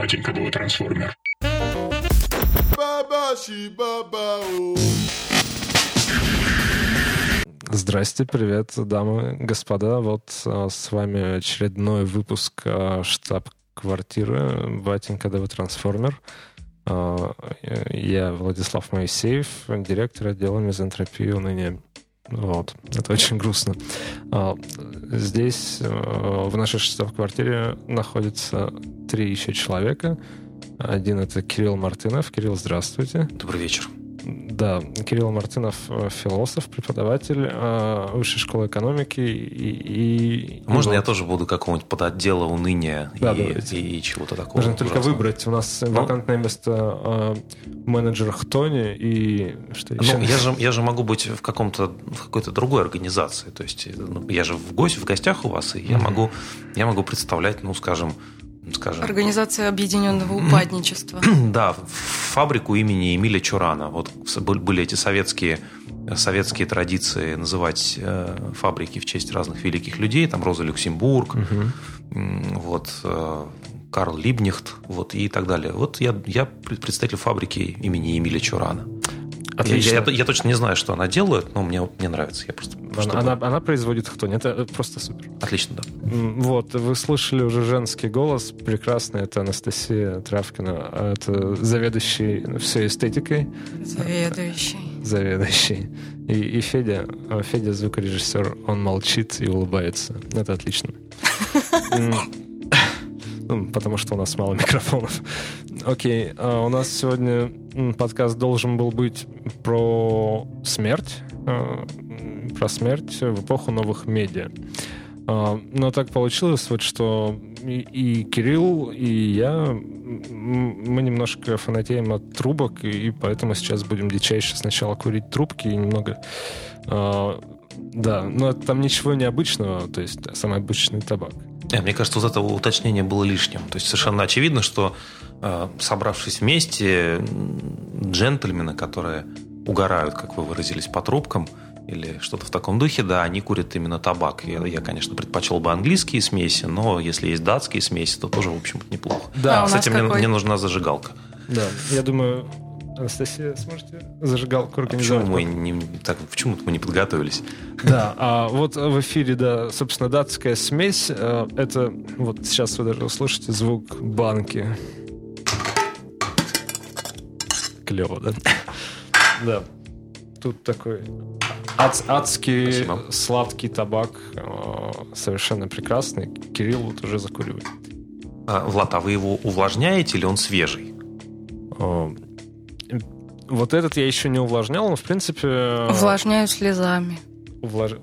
Батенька был трансформер. Здрасте, привет, дамы, господа. Вот а, с вами очередной выпуск а, штаб-квартиры Батенька ДВ Трансформер. А, я Владислав Моисеев, директор отдела мизантропии уныния. Вот. Это очень грустно. А, здесь, а, в нашей штаб-квартире, находится три еще человека. Один — это Кирилл Мартынов. Кирилл, здравствуйте. Добрый вечер. Да, Кирилл Мартынов э, философ, преподаватель э, высшей школы экономики и... и Можно и я тоже буду какого-нибудь подотдела уныния да, и, и, и чего-то такого? Нужно только выбрать. У нас ну? вакантное место э, менеджера Хтони и что еще? Ну, я же, я же могу быть в каком-то в какой-то другой организации. То есть ну, я же в гость в гостях у вас, и я, mm-hmm. могу, я могу представлять, ну, скажем, скажем... Организация объединенного упадничества. Да, фабрику имени Эмиля Чурана. Вот были эти советские, советские традиции называть э, фабрики в честь разных великих людей. Там Роза Люксембург, угу. вот э, Карл Либнихт вот, и так далее. Вот я, я представитель фабрики имени Эмиля Чурана. Отлично. Я, я, я точно не знаю, что она делает, но мне, мне нравится. Я просто, она, чтобы... она, она производит кто? Это просто супер. Отлично, да. Вот, вы слышали уже женский голос. Прекрасный. Это Анастасия Травкина. Это заведующий всей эстетикой. Заведующий. Заведующий. И, и Федя, Федя звукорежиссер, он молчит и улыбается. Это отлично. Ну, потому что у нас мало микрофонов. Окей, а у нас сегодня подкаст должен был быть про смерть, а, про смерть в эпоху новых медиа. А, но так получилось, вот, что и Кирилл, и я, мы немножко фанатеем от трубок, и поэтому сейчас будем дичайше сначала курить трубки и немного... Да, но там ничего необычного, то есть самый обычный табак. Э, мне кажется, вот это уточнение было лишним. То есть совершенно очевидно, что э, собравшись вместе, джентльмены, которые угорают, как вы выразились, по трубкам или что-то в таком духе, да, они курят именно табак. Я, я конечно, предпочел бы английские смеси, но если есть датские смеси, то тоже, в общем-то, неплохо. Да, Кстати, мне, мне нужна зажигалка. Да, я думаю, Анастасия, сможете зажигалку организовать? А почему, мы не, так, почему мы не подготовились? Да, а вот в эфире, да, собственно, датская смесь. Э, это, вот сейчас вы даже услышите звук банки. Клево, да? Да. Тут такой ад, адский Спасибо. сладкий табак, э, совершенно прекрасный. Кирилл вот уже закуривает. А, Влад, а вы его увлажняете или он свежий? Э, вот этот я еще не увлажнял, но в принципе... Увлажняю слезами. Увлаж...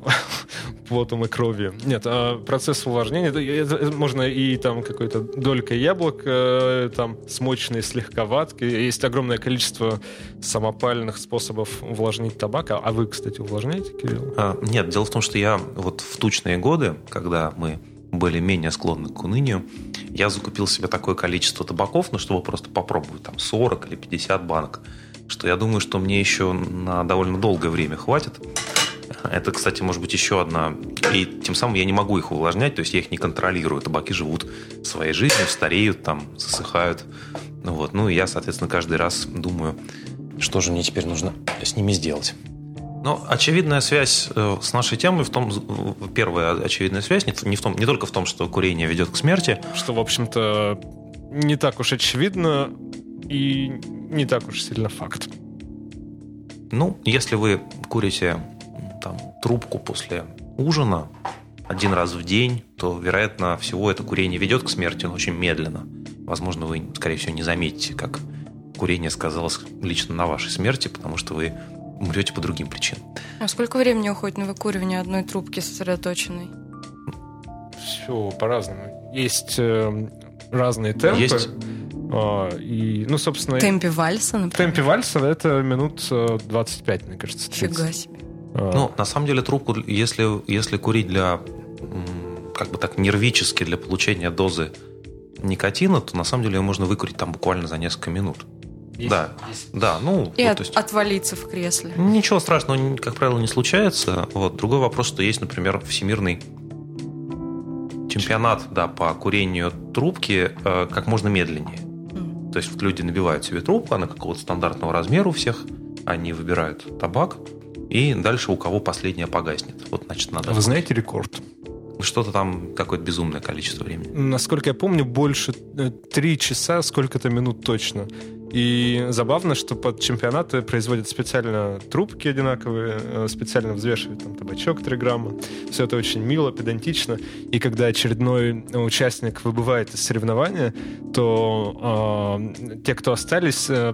потом и кровью. Нет, а процесс увлажнения, это, это, можно и там какой-то долька яблок, э, там смоченный слегка ваткой. Есть огромное количество самопальных способов увлажнить табак. А вы, кстати, увлажняете, Кирилл? А, нет, дело в том, что я вот в тучные годы, когда мы были менее склонны к унынию, я закупил себе такое количество табаков, ну, чтобы просто попробовать, там, 40 или 50 банок что я думаю, что мне еще на довольно долгое время хватит. Это, кстати, может быть еще одна. И тем самым я не могу их увлажнять, то есть я их не контролирую. Табаки живут своей жизнью, стареют, там, засыхают. Ну, вот. ну и я, соответственно, каждый раз думаю, что же мне теперь нужно с ними сделать. Но очевидная связь э, с нашей темой в том, первая очевидная связь не, в том, не только в том, что курение ведет к смерти. Что, в общем-то, не так уж очевидно и не так уж сильно факт. Ну, если вы курите там, трубку после ужина один раз в день, то, вероятно, всего это курение ведет к смерти, но очень медленно. Возможно, вы, скорее всего, не заметите, как курение сказалось лично на вашей смерти, потому что вы умрете по другим причинам. А сколько времени уходит на выкуривание одной трубки сосредоточенной? Все по-разному. Есть э, разные темпы. Есть и, ну, собственно... Темпе вальса, например? Темпе вальса это минут 25, э, мне кажется. 30. Фига себе. А. Ну, на самом деле трубку, если, если курить для, как бы так, нервически для получения дозы никотина, то на самом деле ее можно выкурить там буквально за несколько минут. Есть, да, есть. да, ну... И вот, от, есть, отвалиться в кресле. Ничего страшного, как правило, не случается. Вот. Другой вопрос, что есть, например, всемирный чемпионат да, по курению трубки э, как можно медленнее. То есть вот люди набивают себе трубку, она какого-то стандартного размера у всех, они выбирают табак, и дальше у кого последняя погаснет. Вот, значит, надо... Вы знаете рекорд? Что-то там, какое-то безумное количество времени. Насколько я помню, больше э, три часа, сколько-то минут точно. И забавно, что под чемпионаты производят специально трубки одинаковые, э, специально взвешивают там табачок 3 грамма. Все это очень мило, педантично. И когда очередной участник выбывает из соревнования, то э, те, кто остались, э,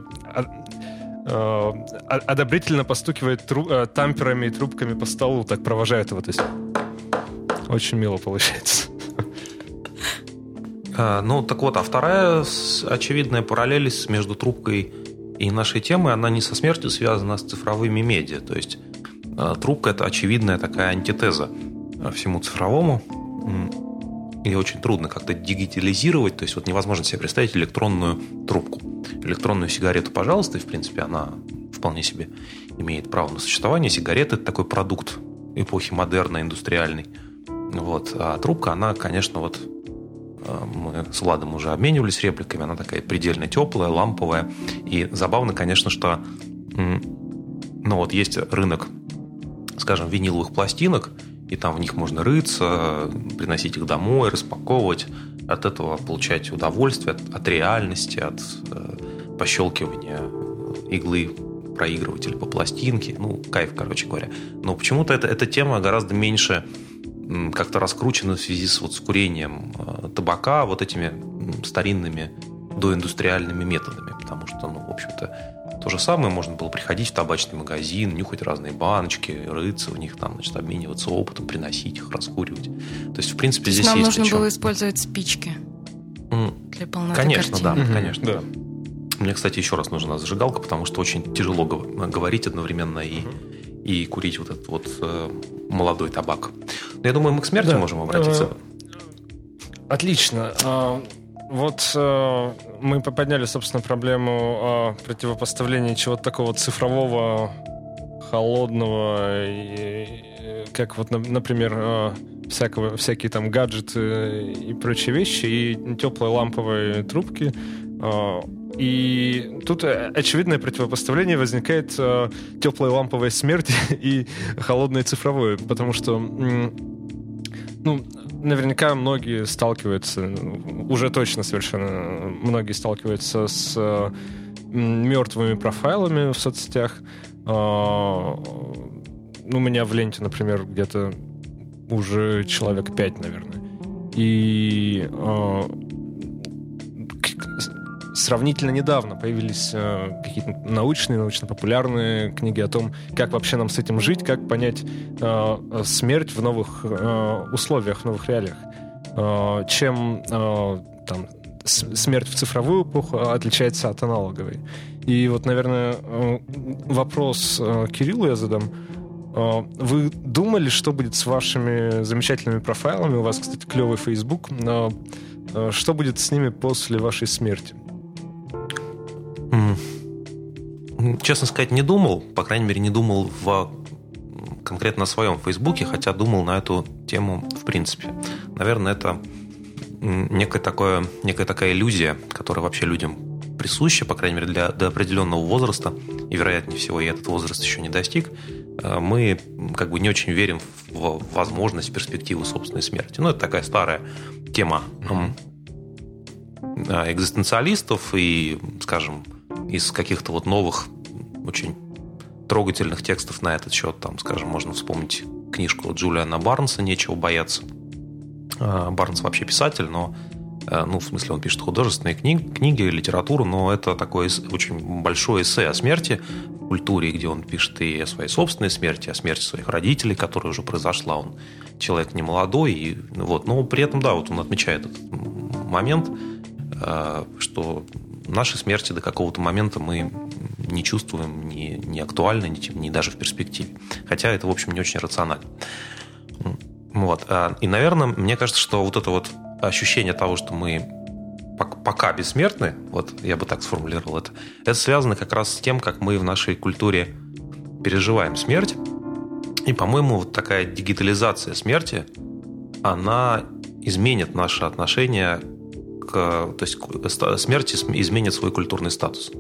э, одобрительно постукивают тру- э, тамперами и трубками по столу, так провожают его. То есть очень мило получается. А, ну, так вот, а вторая очевидная параллель между трубкой и нашей темой, она не со смертью связана, а с цифровыми медиа. То есть а, трубка – это очевидная такая антитеза а, всему цифровому. И очень трудно как-то дигитализировать, то есть вот невозможно себе представить электронную трубку. Электронную сигарету, пожалуйста, и в принципе она вполне себе имеет право на существование. Сигарета – это такой продукт эпохи модерна, индустриальный. Вот. А трубка, она, конечно, вот мы с Владом уже обменивались репликами, она такая предельно теплая, ламповая. И забавно, конечно, что ну вот есть рынок, скажем, виниловых пластинок, и там в них можно рыться, приносить их домой, распаковывать, от этого получать удовольствие, от, от реальности, от э, пощелкивания иглы проигрывателя по пластинке. Ну, кайф, короче говоря. Но почему-то это, эта тема гораздо меньше как-то раскручено в связи с, вот, с курением э, табака вот этими старинными доиндустриальными методами. Потому что, ну, в общем-то, то же самое можно было приходить в табачный магазин, нюхать разные баночки, рыться в них, там, значит, обмениваться опытом, приносить их, раскуривать. То есть, в принципе, здесь Нам есть нужно было использовать спички для полноты Конечно, картины. да, конечно. Да. Мне, кстати, еще раз нужна зажигалка, потому что очень тяжело говорить одновременно и, и курить вот этот вот э, молодой табак. Но я думаю, мы к смерти да. можем обратиться. Э, отлично. А, вот э, мы подняли, собственно, проблему а, противопоставления чего-то такого цифрового, холодного, и, как вот, например, а, всякого, всякие там гаджеты и прочие вещи, и теплые ламповые трубки. И тут э, очевидное противопоставление возникает э, теплая ламповая смерть и холодное цифровое, потому что ну, наверняка многие сталкиваются, уже точно совершенно многие сталкиваются с э, мертвыми профайлами в соцсетях. Ну, у меня в ленте, например, где-то уже человек пять, наверное. И э, сравнительно недавно появились э, какие-то научные, научно-популярные книги о том, как вообще нам с этим жить, как понять э, смерть в новых э, условиях, в новых реалиях. Э, чем э, там, смерть в цифровую эпоху отличается от аналоговой. И вот, наверное, э, вопрос э, Кириллу я задам. Э, вы думали, что будет с вашими замечательными профайлами? У вас, кстати, клевый Facebook. Что будет с ними после вашей смерти? Честно сказать, не думал. По крайней мере, не думал в конкретно на своем Фейсбуке, хотя думал на эту тему в принципе. Наверное, это некая, такое, некая такая иллюзия, которая вообще людям присуща, по крайней мере, для, до определенного возраста, и, вероятнее всего, я этот возраст еще не достиг, э, мы как бы не очень верим в возможность, в перспективу собственной смерти. Ну, это такая старая тема э, экзистенциалистов и, скажем, из каких-то вот новых, очень трогательных текстов на этот счет, там, скажем, можно вспомнить книжку Джулиана Барнса «Нечего бояться». А, Барнс вообще писатель, но э, ну, в смысле, он пишет художественные книги, книги, литературу, но это такое очень большое эссе о смерти в культуре, где он пишет и о своей собственной смерти, о смерти своих родителей, которая уже произошла. Он человек не молодой, и, вот, но при этом, да, вот он отмечает этот момент, э, что нашей смерти до какого-то момента мы не чувствуем, не, не актуально, не, не даже в перспективе. Хотя это, в общем, не очень рационально. Вот. А, и, наверное, мне кажется, что вот это вот ощущение того, что мы пока бессмертны, вот я бы так сформулировал это, это связано как раз с тем, как мы в нашей культуре переживаем смерть. И, по-моему, вот такая дигитализация смерти, она изменит наше отношение то есть смерть изменит свой культурный статус.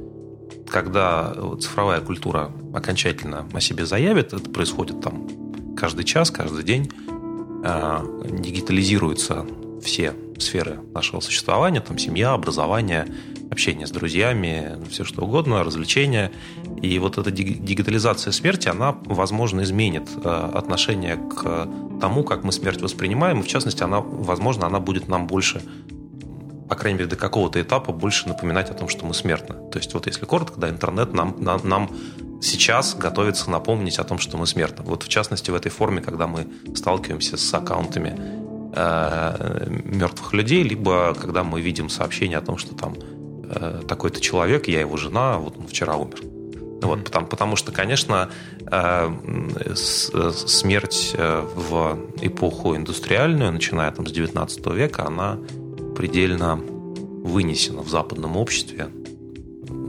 Когда цифровая культура окончательно о себе заявит, это происходит там каждый час, каждый день, а, дигитализируются все сферы нашего существования, там семья, образование, общение с друзьями, все что угодно, развлечения. И вот эта дигитализация смерти, она, возможно, изменит а, отношение к тому, как мы смерть воспринимаем. И, в частности, она, возможно, она будет нам больше по крайней мере, до какого-то этапа больше напоминать о том, что мы смертны. То есть, вот если коротко, да, интернет нам, нам, нам сейчас готовится напомнить о том, что мы смертны. Вот в частности в этой форме, когда мы сталкиваемся с аккаунтами э, мертвых людей, либо когда мы видим сообщение о том, что там э, такой-то человек, я его жена, вот он вчера умер. Вот, потому, потому что, конечно, э, смерть э, в эпоху индустриальную, начиная там с 19 века, она предельно вынесена в западном обществе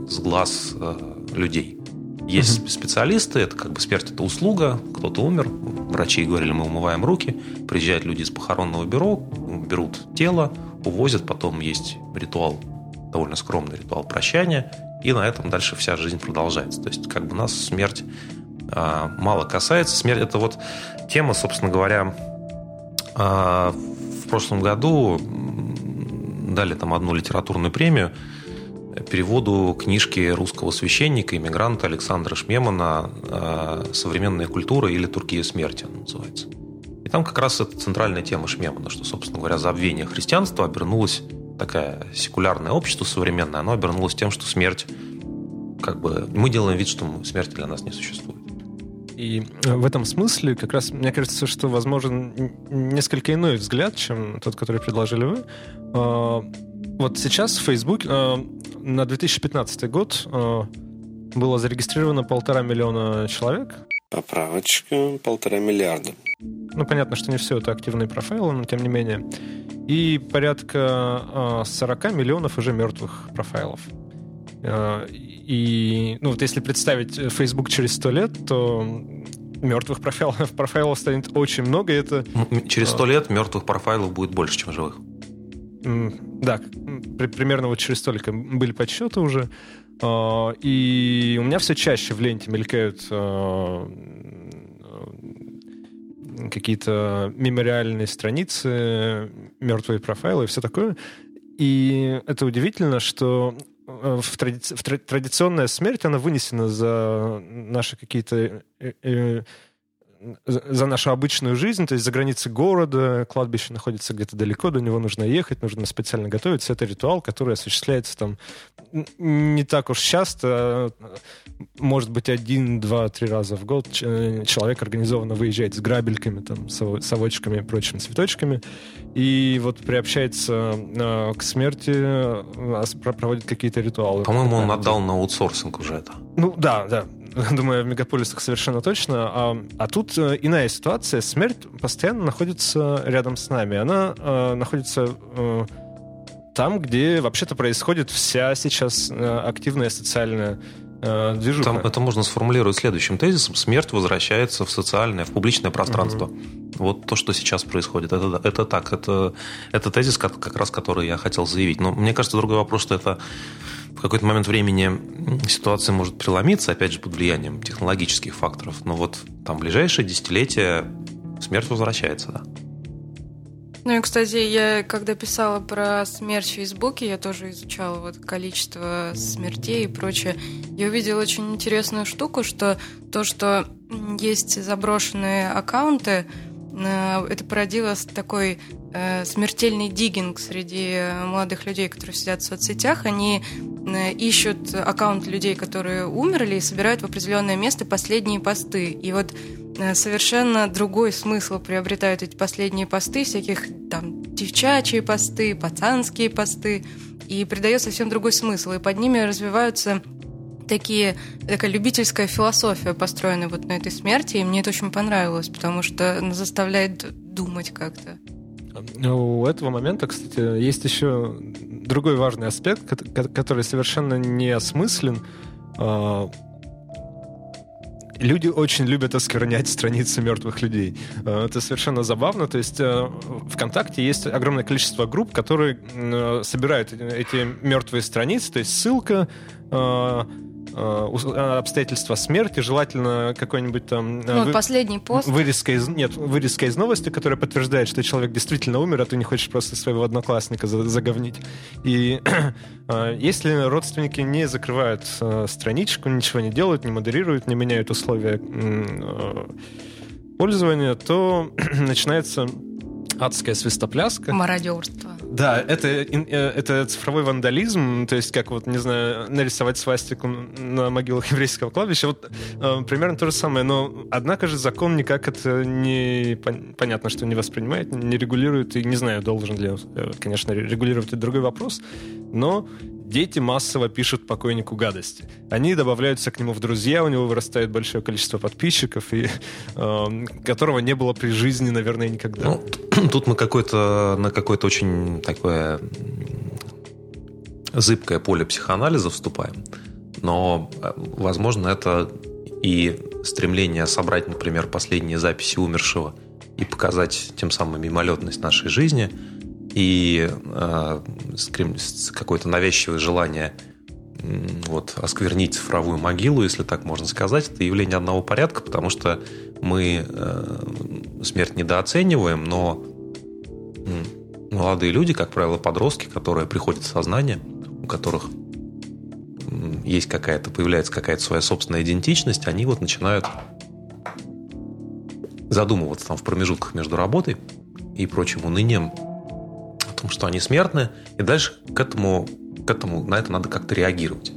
с глаз э, людей. Есть угу. специалисты, это как бы смерть это услуга, кто-то умер, врачи говорили, мы умываем руки, приезжают люди из похоронного бюро, берут тело, увозят, потом есть ритуал, довольно скромный ритуал прощания, и на этом дальше вся жизнь продолжается. То есть как бы нас смерть а, мало касается. Смерть это вот тема, собственно говоря, а, в прошлом году дали там одну литературную премию переводу книжки русского священника, иммигранта Александра Шмемана э, «Современная культура» или «Туркия смерти» называется. И там как раз это центральная тема Шмемана, что, собственно говоря, забвение христианства обернулось, такое секулярное общество современное, оно обернулось тем, что смерть, как бы, мы делаем вид, что смерть для нас не существует. И в этом смысле как раз мне кажется, что возможен несколько иной взгляд, чем тот, который предложили вы. А, вот сейчас в Facebook э, на 2015 год э, было зарегистрировано полтора миллиона человек. Поправочка, полтора миллиарда. Ну, понятно, что не все это активные профайлы, но тем не менее. И порядка 40 э, миллионов уже мертвых профайлов. И, ну, вот если представить Facebook через 100 лет, то мертвых профайлов, профайлов станет очень много. И это... Через 100 лет мертвых профайлов будет больше, чем живых. Да, примерно вот через столько были подсчеты уже. А, и у меня все чаще в ленте мелькают а, какие-то мемориальные страницы, мертвые профайлы и все такое. И это удивительно, что э, в, тради... в традиционная смерть, она вынесена за наши какие-то э, э, за нашу обычную жизнь, то есть за границей города, кладбище находится где-то далеко, до него нужно ехать, нужно специально готовиться. Это ритуал, который осуществляется там не так уж часто, может быть, один, два, три раза в год человек организованно выезжает с грабельками, там, совочками и прочими цветочками, и вот приобщается э, к смерти, э, проводит какие-то ритуалы. По-моему, он отдал на аутсорсинг уже это. Ну да, да, думаю, в мегаполисах совершенно точно. А, а тут э, иная ситуация. Смерть постоянно находится рядом с нами. Она э, находится э, там, где вообще-то происходит вся сейчас э, активная социальная э, движуха. Там это можно сформулировать следующим тезисом. Смерть возвращается в социальное, в публичное пространство. Угу. Вот то, что сейчас происходит. Это, это так. Это, это тезис, как, как раз который я хотел заявить. Но мне кажется, другой вопрос, что это в какой-то момент времени ситуация может преломиться, опять же, под влиянием технологических факторов. Но вот там ближайшие десятилетия смерть возвращается, да. Ну и, кстати, я когда писала про смерть в Фейсбуке, я тоже изучала вот количество смертей и прочее. Я увидела очень интересную штуку, что то, что есть заброшенные аккаунты, э, это породило такой Э, смертельный диггинг среди молодых людей, которые сидят в соцсетях. Они э, ищут аккаунт людей, которые умерли, и собирают в определенное место последние посты. И вот э, совершенно другой смысл приобретают эти последние посты, всяких там девчачьи посты, пацанские посты, и придает совсем другой смысл. И под ними развиваются такие, такая любительская философия, построенная вот на этой смерти, и мне это очень понравилось, потому что она заставляет думать как-то. У этого момента, кстати, есть еще другой важный аспект, который совершенно не осмыслен. А, люди очень любят осквернять страницы мертвых людей. Э, это совершенно забавно. То есть э, ВКонтакте есть огромное количество групп, которые собирают эти мертвые страницы, то есть ссылка, обстоятельства смерти, желательно какой-нибудь там... Э, ну, вы, последний пост. Вырезка из, нет, вырезка из новости, которая подтверждает, что человек действительно умер, а ты не хочешь просто своего одноклассника заговнить. И если родственники не закрывают страничку, ничего не делают, не модерируют, не меняют условия пользования, то начинается адская свистопляска. Мародерство. Да, это, э, это цифровой вандализм, то есть как вот, не знаю, нарисовать свастику на могилах еврейского кладбища, вот э, примерно то же самое, но однако же закон никак это не, понятно, что не воспринимает, не регулирует, и не знаю, должен ли, э, конечно, регулировать это другой вопрос, но дети массово пишут покойнику гадости. Они добавляются к нему в друзья, у него вырастает большое количество подписчиков, и, э, которого не было при жизни, наверное, никогда. Ну, тут мы какой-то, на какое-то очень такое зыбкое поле психоанализа вступаем. Но, э, возможно, это и стремление собрать, например, последние записи умершего и показать тем самым мимолетность нашей жизни – и э, какое-то навязчивое желание вот, осквернить цифровую могилу, если так можно сказать, это явление одного порядка, потому что мы э, смерть недооцениваем, но молодые люди, как правило, подростки, которые приходят в сознание, у которых есть какая-то, появляется какая-то своя собственная идентичность, они вот начинают задумываться там в промежутках между работой и прочим унынием том, что они смертны, и дальше к этому, к этому на это надо как-то реагировать.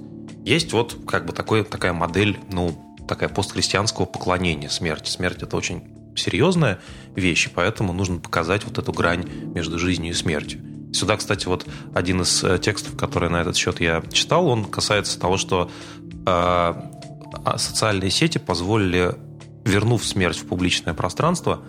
Есть вот как бы такой, такая модель, ну, такая постхристианского поклонения смерти. Смерть – это очень серьезная вещь, и поэтому нужно показать вот эту грань между жизнью и смертью. Сюда, кстати, вот один из э, текстов, который на этот счет я читал, он касается того, что э, социальные сети позволили, вернув смерть в публичное пространство,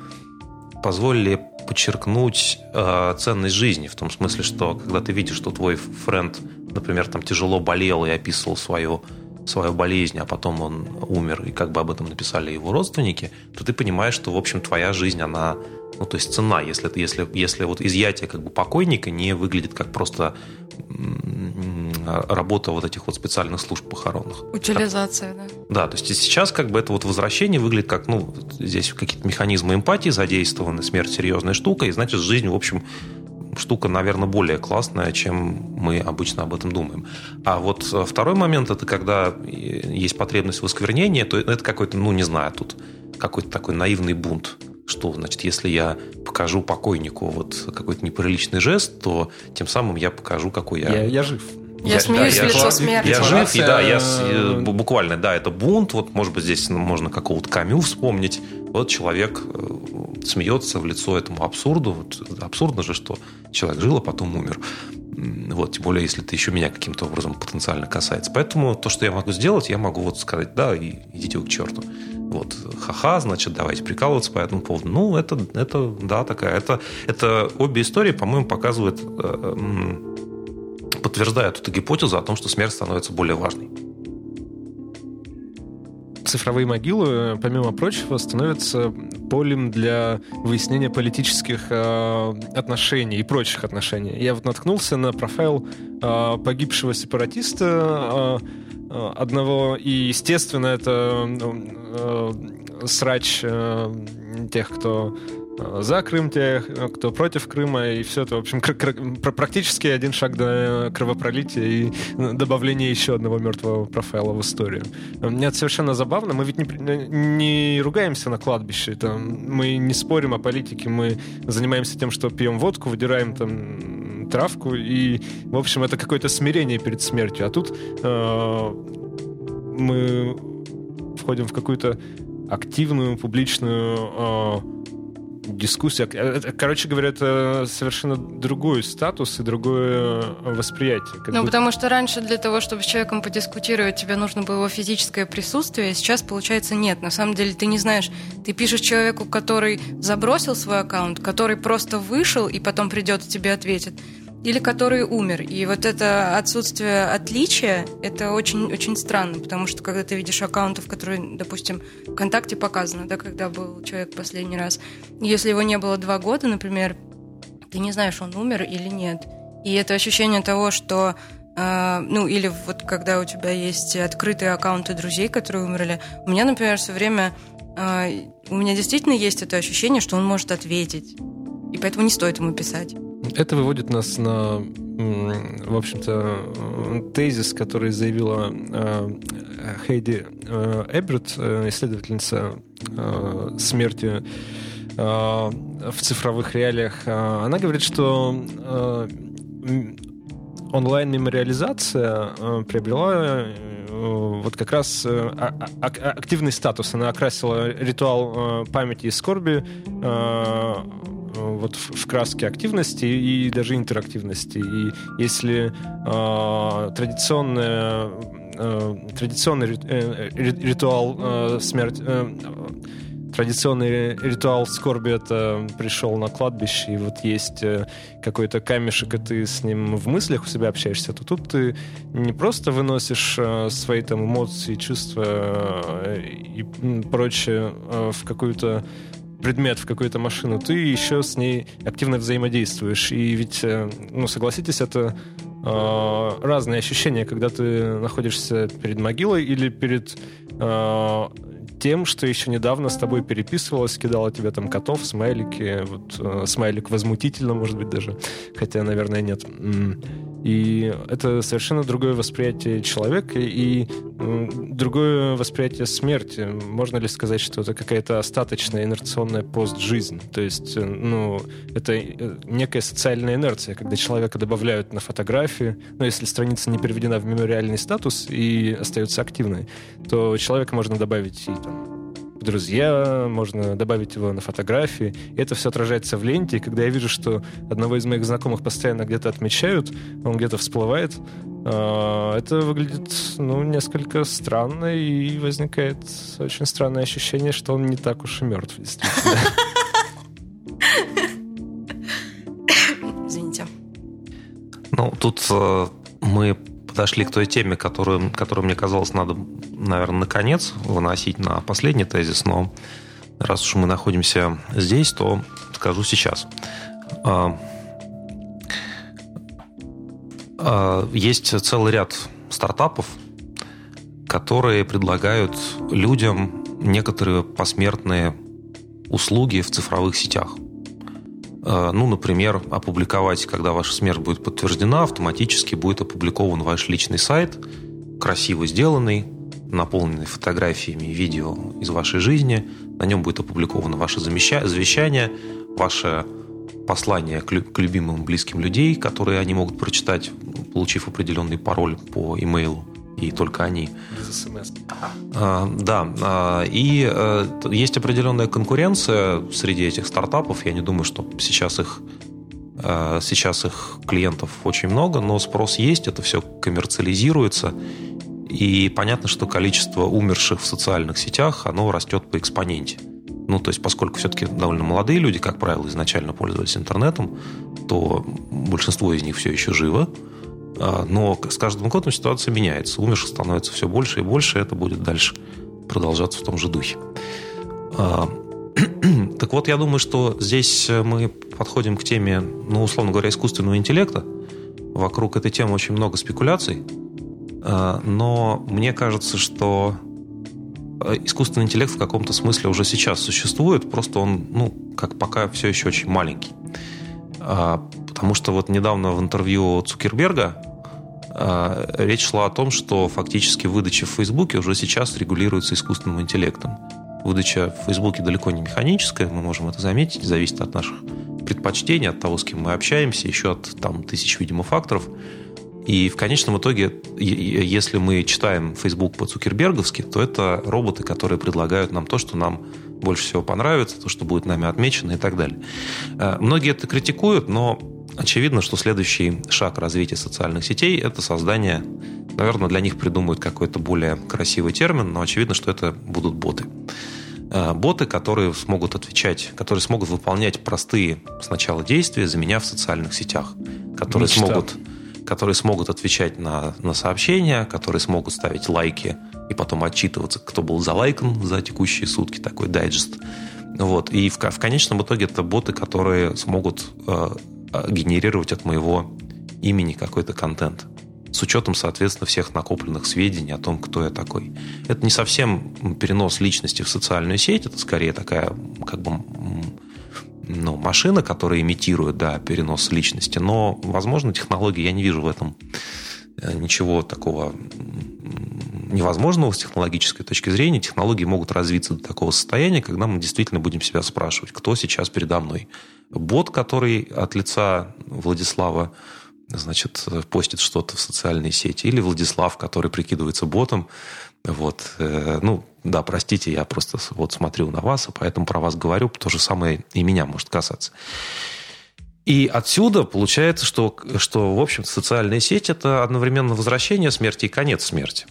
позволили подчеркнуть э, ценность жизни, в том смысле, что когда ты видишь, что твой френд, например, там тяжело болел и описывал свою, свою болезнь, а потом он умер, и как бы об этом написали его родственники, то ты понимаешь, что, в общем, твоя жизнь, она ну, то есть цена, если, если, если вот изъятие как бы покойника не выглядит как просто работа вот этих вот специальных служб похоронных. Утилизация, да. Да, то есть сейчас как бы это вот возвращение выглядит как, ну, здесь какие-то механизмы эмпатии задействованы, смерть серьезная штука, и значит жизнь, в общем, штука, наверное, более классная, чем мы обычно об этом думаем. А вот э, второй момент, это когда есть потребность в осквернении, то это какой-то, ну, не знаю, тут какой-то такой наивный бунт что, значит, если я покажу покойнику вот какой-то неприличный жест, то тем самым я покажу, какой я... Я, я жив. Я, я смеюсь да, в лицо я, смерти. Я жив, и да, я э, буквально, да, это бунт. Вот, может быть, здесь можно какого-то камю вспомнить. Вот человек э, смеется в лицо этому абсурду. Вот, абсурдно же, что человек жил, а потом умер. Вот, тем более, если это еще меня каким-то образом потенциально касается. Поэтому то, что я могу сделать, я могу вот сказать, да, и идите вы к черту. Вот, ха-ха, значит, давайте прикалываться по этому поводу. Ну, это, это да, такая. Это, это обе истории, по-моему, показывают, э, подтверждают эту гипотезу о том, что смерть становится более важной цифровые могилы, помимо прочего, становятся полем для выяснения политических э, отношений и прочих отношений. Я вот наткнулся на профайл э, погибшего сепаратиста э, одного, и, естественно, это э, срач э, тех, кто Э, за Крым тех, кто против Крыма, и все это, в общем, практически один шаг до кровопролития и добавления еще одного мертвого профайла в историю. Мне это совершенно забавно. Мы ведь не, не ругаемся на кладбище, там, мы не спорим о политике, мы занимаемся тем, что пьем водку, выдираем там травку, и, в общем, это какое-то смирение перед смертью. А тут э, мы входим в какую-то активную публичную э, дискуссия. Э, э, короче говоря, это совершенно другой статус и другое восприятие. Ну, будто... потому что раньше для того, чтобы с человеком подискутировать, тебе нужно было физическое присутствие, а сейчас, получается, нет. На самом деле, ты не знаешь, ты пишешь человеку, который забросил свой аккаунт, который просто вышел и потом придет и тебе ответит. Или который умер. И вот это отсутствие отличия, это очень-очень странно, потому что когда ты видишь аккаунты, в которые, допустим, ВКонтакте показано, да, когда был человек последний раз, если его не было два года, например, ты не знаешь, он умер или нет. И это ощущение того, что э, ну, или вот когда у тебя есть открытые аккаунты друзей, которые умерли. У меня, например, все время э, у меня действительно есть это ощущение, что он может ответить. И поэтому не стоит ему писать. Это выводит нас на, в общем-то, тезис, который заявила э, Хейди э, Эберт, э, исследовательница смерти в цифровых реалиях. Она говорит, что онлайн-мемориализация приобрела вот как раз а, а, активный статус. Она окрасила ритуал памяти и скорби вот в, в краске активности и даже интерактивности. И если э, традиционная, э, традиционный э, ритуал э, смерти... Э, традиционный ритуал скорби это пришел на кладбище, и вот есть э, какой-то камешек, и ты с ним в мыслях у себя общаешься, то тут ты не просто выносишь э, свои там эмоции, чувства э, и прочее в какую-то предмет в какую-то машину, ты еще с ней активно взаимодействуешь. И ведь, э, ну, согласитесь, это э, разные ощущения, когда ты находишься перед могилой или перед э, тем, что еще недавно с тобой переписывалась, кидала тебе там котов, смайлики, вот э, смайлик возмутительно, может быть, даже, хотя, наверное, нет. И это совершенно другое восприятие человека и другое восприятие смерти. Можно ли сказать, что это какая-то остаточная инерционная постжизнь? То есть, э, ну, это э, некая социальная инерция, когда человека добавляют на фотографии, но если страница не переведена в мемориальный статус и остается активной, то человека можно добавить и друзья, можно добавить его на фотографии. И это все отражается в ленте. И когда я вижу, что одного из моих знакомых постоянно где-то отмечают, он где-то всплывает, а, это выглядит, ну, несколько странно, и возникает очень странное ощущение, что он не так уж и мертв, действительно. Извините. Ну, тут э, мы подошли к той теме, которую, которую мне казалось надо, наверное, наконец выносить на последний тезис, но раз уж мы находимся здесь, то скажу сейчас. А, а, есть целый ряд стартапов, которые предлагают людям некоторые посмертные услуги в цифровых сетях – ну, например, опубликовать, когда ваша смерть будет подтверждена, автоматически будет опубликован ваш личный сайт, красиво сделанный, наполненный фотографиями и видео из вашей жизни. На нем будет опубликовано ваше завещание, ваше послание к любимым близким людей, которые они могут прочитать, получив определенный пароль по имейлу и только они. Без смс. А, да, а, и а, есть определенная конкуренция среди этих стартапов. Я не думаю, что сейчас их а, сейчас их клиентов очень много, но спрос есть, это все коммерциализируется. И понятно, что количество умерших в социальных сетях, оно растет по экспоненте. Ну, то есть, поскольку все-таки довольно молодые люди, как правило, изначально пользовались интернетом, то большинство из них все еще живо. А, но с каждым годом ситуация меняется. Умерших становится все больше и больше, и это будет дальше продолжаться в том же духе. А, так вот, я думаю, что здесь мы подходим к теме, ну, условно говоря, искусственного интеллекта. Вокруг этой темы очень много спекуляций. А, но мне кажется, что искусственный интеллект в каком-то смысле уже сейчас существует, просто он, ну, как пока все еще очень маленький. Потому что вот недавно в интервью Цукерберга а, речь шла о том, что фактически выдача в Фейсбуке уже сейчас регулируется искусственным интеллектом. Выдача в Фейсбуке далеко не механическая, мы можем это заметить, зависит от наших предпочтений, от того, с кем мы общаемся, еще от там, тысяч, видимо, факторов. И в конечном итоге, если мы читаем Facebook по-цукерберговски, то это роботы, которые предлагают нам то, что нам больше всего понравится, то, что будет нами отмечено и так далее. А, многие это критикуют, но Очевидно, что следующий шаг развития социальных сетей – это создание, наверное, для них придумают какой-то более красивый термин, но очевидно, что это будут боты. Э, боты, которые смогут отвечать, которые смогут выполнять простые сначала действия, заменяв в социальных сетях. которые Мечта. смогут которые смогут отвечать на, на сообщения, которые смогут ставить лайки и потом отчитываться, кто был залайкан за текущие сутки, такой дайджест. Вот. И в, в конечном итоге это боты, которые смогут э, генерировать от моего имени какой-то контент с учетом, соответственно, всех накопленных сведений о том, кто я такой. Это не совсем перенос личности в социальную сеть, это скорее такая как бы ну, машина, которая имитирует, да, перенос личности, но, возможно, технологии, я не вижу в этом э, ничего такого невозможного с технологической точки зрения. Технологии могут развиться до такого состояния, когда мы действительно будем себя спрашивать, кто сейчас передо мной. Бот, который от лица Владислава значит, постит что-то в социальной сети, или Владислав, который прикидывается ботом. Вот. э, Ну, да, простите, я просто вот смотрю на вас, и поэтому про вас говорю. То же самое и меня может касаться. И отсюда получается, что, что в общем социальная сеть – это одновременно возвращение смерти и конец смерти.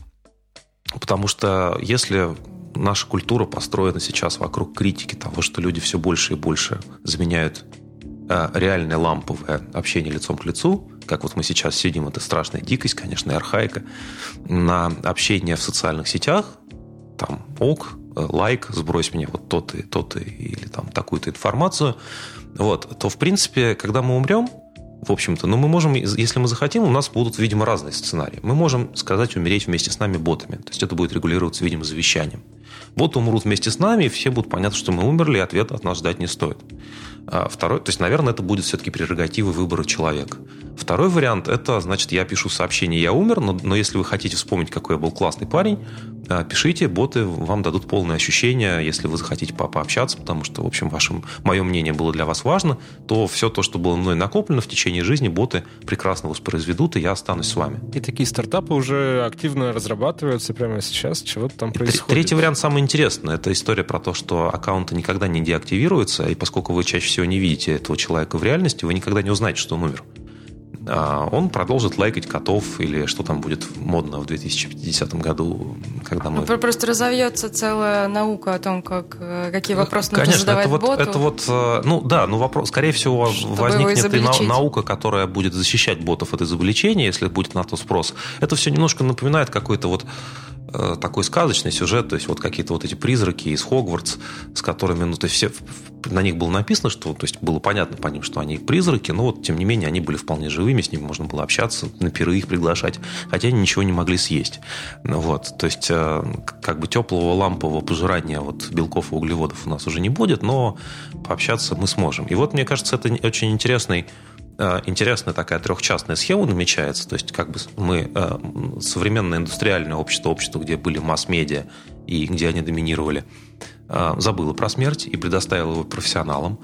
Потому что если наша культура построена сейчас вокруг критики того, что люди все больше и больше заменяют э, реальное ламповое общение лицом к лицу, как вот мы сейчас сидим, это страшная дикость, конечно, и архаика, на общение в социальных сетях, там, ок, э, лайк, сбрось мне вот тот и тот и или там такую-то информацию, вот, то, в принципе, когда мы умрем, в общем-то, ну, мы можем, если мы захотим, у нас будут, видимо, разные сценарии. Мы можем сказать умереть вместе с нами ботами. То есть это будет регулироваться, видимо, завещанием. Боты умрут вместе с нами, и все будут понятно, что мы умерли, и ответа от нас ждать не стоит. А второй, то есть, наверное, это будет все-таки прерогатива выбора человека. Второй вариант – это, значит, я пишу сообщение «я умер», но, но если вы хотите вспомнить, какой я был классный парень, а, пишите, боты вам дадут полное ощущение, если вы захотите по- пообщаться, потому что, в общем, ваше, мое мнение было для вас важно, то все то, что было мной накоплено в течение жизни, боты прекрасно воспроизведут, и я останусь с вами. И такие стартапы уже активно разрабатываются прямо сейчас, чего-то там происходит. Третий вариант самый интересный. Это история про то, что аккаунты никогда не деактивируются, и поскольку вы чаще всего не видите этого человека в реальности, вы никогда не узнаете, что он умер. А Он продолжит лайкать котов или что там будет модно в 2050 году, когда мы... Ну, про- Просто разовьется целая наука о том, как, э, какие вопросы нужно Конечно, задавать это вот, боту. это вот, э, ну да, ну вопрос, скорее всего, Чтобы возникнет и наука, которая будет защищать ботов от изобличения, если будет на то спрос. Это все немножко напоминает какой-то вот э, такой сказочный сюжет, то есть вот какие-то вот эти призраки из Хогвартс, с которыми, ну, то есть все, на них было написано, что, то есть было понятно по ним, что они призраки, но вот, тем не менее, они были вполне живыми, с ними можно было общаться, на пиры их приглашать, хотя они ничего не могли съесть. Вот, то есть, э, как бы теплого лампового пожирания вот белков и углеводов у нас уже не будет, но пообщаться мы сможем. И вот, мне кажется, это очень интересный э, интересная такая трехчастная схема намечается. То есть, как бы мы э, современное индустриальное общество, общество, где были масс-медиа и где они доминировали, забыло про смерть и предоставило его профессионалам.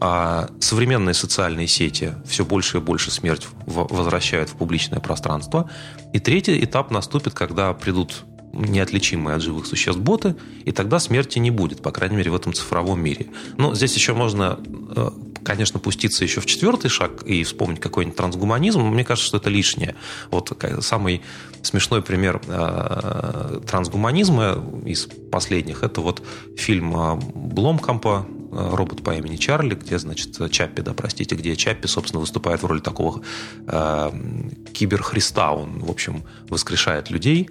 А современные социальные сети все больше и больше смерть возвращают в публичное пространство. И третий этап наступит, когда придут неотличимые от живых существ боты, и тогда смерти не будет, по крайней мере, в этом цифровом мире. Но здесь еще можно, э, конечно, пуститься еще в четвертый шаг и вспомнить какой-нибудь трансгуманизм, мне кажется, что это лишнее. Вот самый смешной пример э, трансгуманизма из последних – это вот фильм э, Бломкампа робот по имени Чарли, где, значит, Чаппи, да, простите, где Чаппи, собственно, выступает в роли такого э, киберхриста. Он, в общем, воскрешает людей,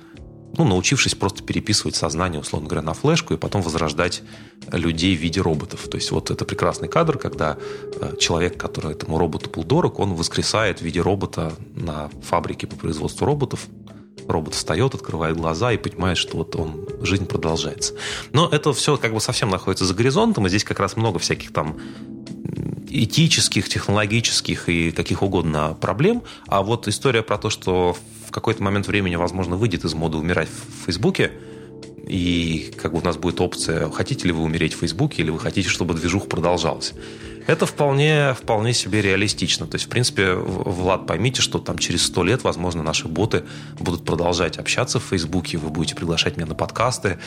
ну, научившись просто переписывать сознание, условно говоря, на флешку и потом возрождать людей в виде роботов. То есть вот это прекрасный кадр, когда э, человек, который этому роботу был дорог, он воскресает в виде робота на фабрике по производству роботов. Робот встает, открывает глаза и понимает, что вот он, жизнь продолжается. Но это все как бы совсем находится за горизонтом, и здесь как раз много всяких там этических, технологических и каких угодно проблем. А вот история про то, что в какой-то момент времени, возможно, выйдет из моды умирать в Фейсбуке, и как бы у нас будет опция, хотите ли вы умереть в Фейсбуке, или вы хотите, чтобы движуха продолжалась. Это вполне, вполне себе реалистично. То есть, в принципе, Влад, поймите, что там через сто лет, возможно, наши боты будут продолжать общаться в Фейсбуке, вы будете приглашать меня на подкасты,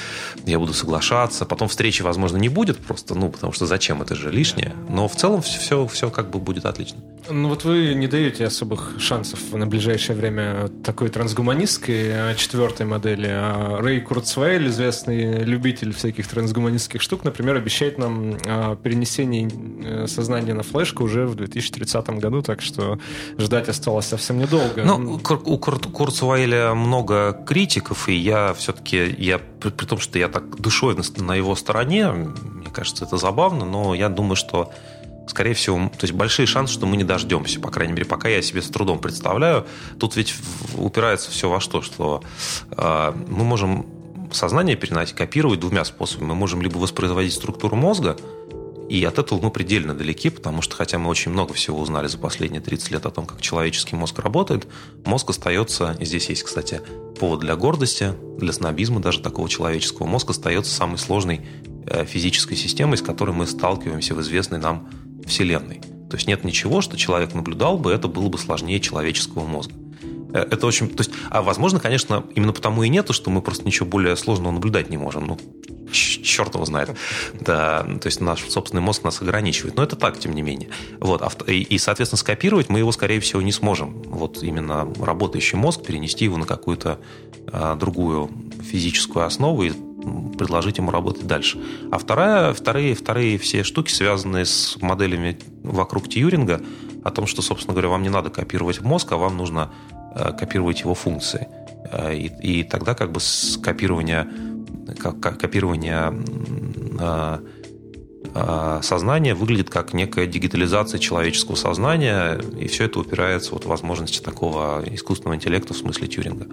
я буду соглашаться. Потом встречи, возможно, не будет просто, ну, потому что зачем, это же лишнее. Но в целом все, все как бы будет отлично. Ну вот вы не даете особых шансов на ближайшее время такой трансгуманистской а, четвертой модели. А Рэй Курцвейл, известный любитель всяких трансгуманистских штук, например, обещает нам а, перенесение сознания на флешку уже в 2030 году, так что ждать осталось совсем недолго. Ну, у Курцвейля много критиков, и я все-таки, я при, при том, что я так душой на, на его стороне, мне кажется, это забавно, но я думаю, что скорее всего, то есть большие шансы, что мы не дождемся, по крайней мере, пока я себе с трудом представляю. Тут ведь упирается все во что, что э, мы можем сознание переносить, копировать двумя способами. Мы можем либо воспроизводить структуру мозга, и от этого мы предельно далеки, потому что, хотя мы очень много всего узнали за последние 30 лет о том, как человеческий мозг работает, мозг остается, и здесь есть, кстати, повод для гордости, для снобизма даже такого человеческого, мозг остается самой сложной э, физической системой, с которой мы сталкиваемся в известной нам Вселенной. То есть нет ничего, что человек наблюдал бы, это было бы сложнее человеческого мозга. Э, это очень... То есть, а возможно, конечно, именно потому и нету, что мы просто ничего более сложного наблюдать не можем. Ну, черт его знает. Да, то есть наш собственный мозг нас ограничивает. Но это так, тем не менее. Вот, и, соответственно, скопировать мы его, скорее всего, не сможем. Вот именно работающий мозг, перенести его на какую-то а, другую физическую основу и предложить ему работать дальше. А вторая, вторые, вторые все штуки, связанные с моделями вокруг Тьюринга, о том, что, собственно говоря, вам не надо копировать мозг, а вам нужно копировать его функции. Э, и, и тогда как бы с копирования, копирование э, сознания выглядит как некая дигитализация человеческого сознания, и все это упирается вот в возможности такого искусственного интеллекта в смысле Тьюринга.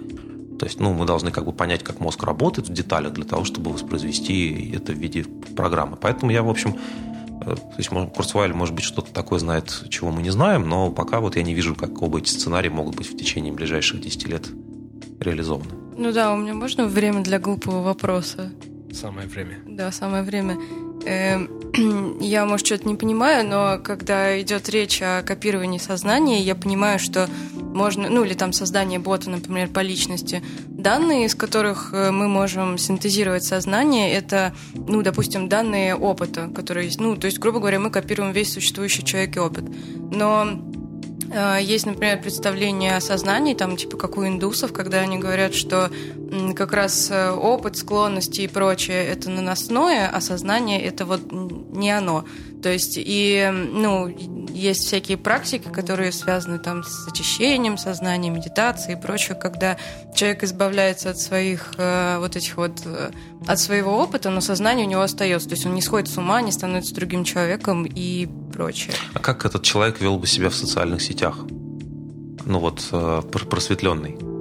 То есть, ну, мы должны как бы понять, как мозг работает в деталях для того, чтобы воспроизвести это в виде программы. Поэтому я, в общем, э, то есть Курцвайль, может быть, что-то такое знает, чего мы не знаем, но пока вот я не вижу, как оба эти сценарии могут быть в течение ближайших 10 лет реализованы. Ну да, у меня можно время для глупого вопроса? Самое время. Да, самое время. Эм, я, может, что-то не понимаю, но когда идет речь о копировании сознания, я понимаю, что можно, ну или там создание бота, например, по личности, данные, из которых э, мы можем синтезировать сознание, это, ну, допустим, данные опыта, которые есть. Ну, то есть, грубо говоря, мы копируем весь существующий человек и опыт. Но Э, есть, например, представление о сознании, там, типа, как у индусов, когда они говорят, что как раз э, опыт, склонности и прочее – это наносное, а сознание – это вот не оно. То есть, и, ну, есть всякие практики, которые связаны там с очищением сознания, медитацией и прочее, когда человек избавляется от своих э, вот этих вот, э, от своего опыта, но сознание у него остается. То есть он не сходит с ума, не становится другим человеком и прочее. А как этот человек вел бы себя в социальных сетях? Ну вот, э, просветленный.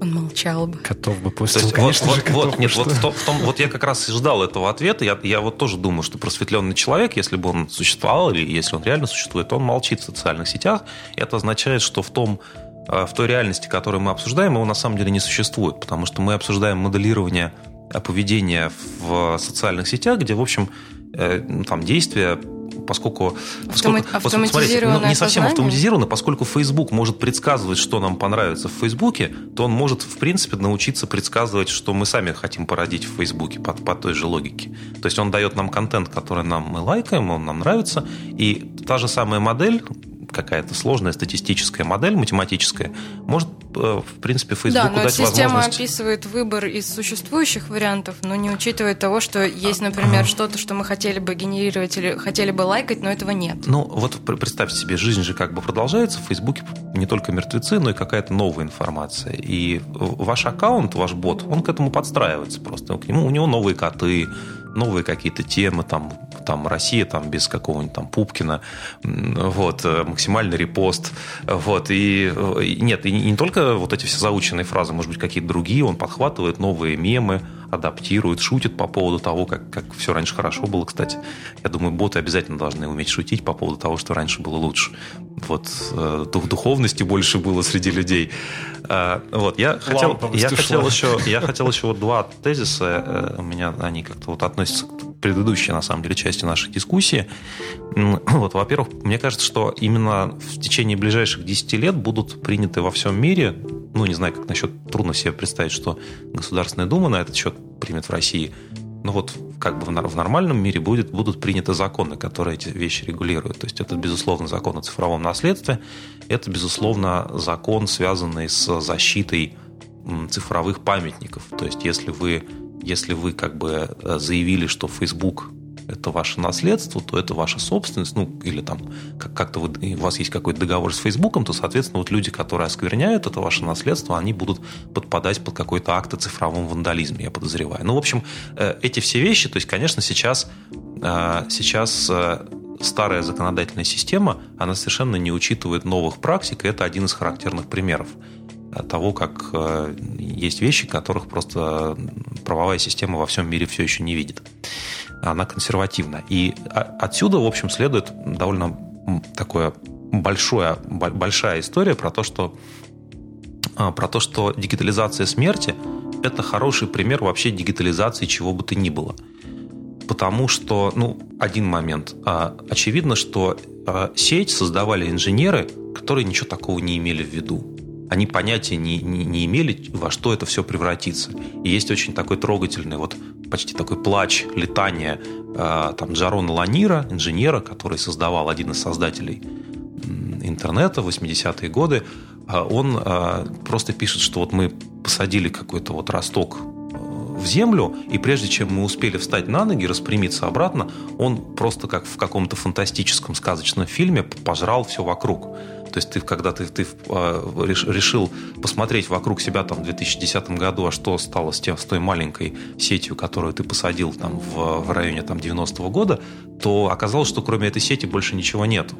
Он молчал бы. Котов бы пустил, есть, конечно вот, же, вот, вот, нет, вот, в том, в том, вот я как раз и ждал этого ответа. Я, я вот тоже думаю, что просветленный человек, если бы он существовал, или если он реально существует, он молчит в социальных сетях. И это означает, что в том э, в той реальности, которую мы обсуждаем, его на самом деле не существует, потому что мы обсуждаем моделирование поведения в социальных сетях, где, в общем, э, ну, там действия поскольку... Поскольку смотрите, ну, не совсем автоматизировано, поскольку Facebook может предсказывать, что нам понравится в Фейсбуке, то он может, в принципе, научиться предсказывать, что мы сами хотим породить в Фейсбуке по, по той же логике. То есть он дает нам контент, который нам мы лайкаем, он нам нравится, и та же самая модель какая-то сложная статистическая модель математическая, может, э, в принципе, Фейсбуку да, но дать система возможность... описывает выбор из существующих вариантов, но не учитывает того, что есть, например, что-то, что мы хотели бы генерировать или хотели бы лайкать, но этого нет. Ну, вот представьте себе, жизнь же как бы продолжается, в Фейсбуке не только мертвецы, но и какая-то новая информация. И ваш аккаунт, ваш бот, он к этому подстраивается просто. К нему, у него новые коты, новые какие-то темы, там, там Россия там без какого-нибудь там Пупкина, вот, э, максимальный репост, вот, и, и нет, и не только вот эти все заученные фразы, может быть, какие-то другие, он подхватывает новые мемы, адаптирует, шутит по поводу того, как, как все раньше хорошо было, кстати. Я думаю, боты обязательно должны уметь шутить по поводу того, что раньше было лучше. Вот э, духовности больше было среди людей. Э, вот, я хотел, я хотел еще, я хотел еще вот два тезиса, э, у меня они как-то вот относятся к предыдущей, на самом деле, части нашей дискуссии. Вот, во-первых, мне кажется, что именно в течение ближайших 10 лет будут приняты во всем мире ну, не знаю, как насчет, трудно себе представить, что Государственная Дума на этот счет примет в России ну вот как бы в нормальном мире будет, будут приняты законы, которые эти вещи регулируют. То есть это, безусловно, закон о цифровом наследстве, это, безусловно, закон, связанный с защитой цифровых памятников. То есть если вы, если вы как бы э, заявили, что Facebook это ваше наследство, то это ваша собственность, ну, или там как-то вы, у вас есть какой-то договор с Фейсбуком, то, соответственно, вот люди, которые оскверняют это ваше наследство, они будут подпадать под какой-то акт о цифровом вандализме, я подозреваю. Ну, в общем, э, эти все вещи, то есть, конечно, сейчас, э, сейчас старая законодательная система, она совершенно не учитывает новых практик, и это один из характерных примеров того, как есть вещи, которых просто правовая система во всем мире все еще не видит она консервативна. И отсюда, в общем, следует довольно такое большое, большая история про то, что а, про то, что дигитализация смерти – это хороший пример вообще дигитализации чего бы то ни было. Потому что, ну, один момент. А, очевидно, что а, сеть создавали инженеры, которые ничего такого не имели в виду они понятия не, не, не имели, во что это все превратится. И есть очень такой трогательный, вот почти такой плач, летание э, там Джарона Ланира, инженера, который создавал один из создателей интернета в 80-е годы. Э, он э, просто пишет, что вот мы посадили какой-то вот росток в землю, и прежде чем мы успели встать на ноги, распрямиться обратно, он просто как в каком-то фантастическом сказочном фильме пожрал все вокруг. То есть ты, когда ты, ты а, решил посмотреть вокруг себя там, в 2010 году, а что стало с, тем, с той маленькой сетью, которую ты посадил там, в, в районе там, 90-го года, то оказалось, что кроме этой сети больше ничего нет.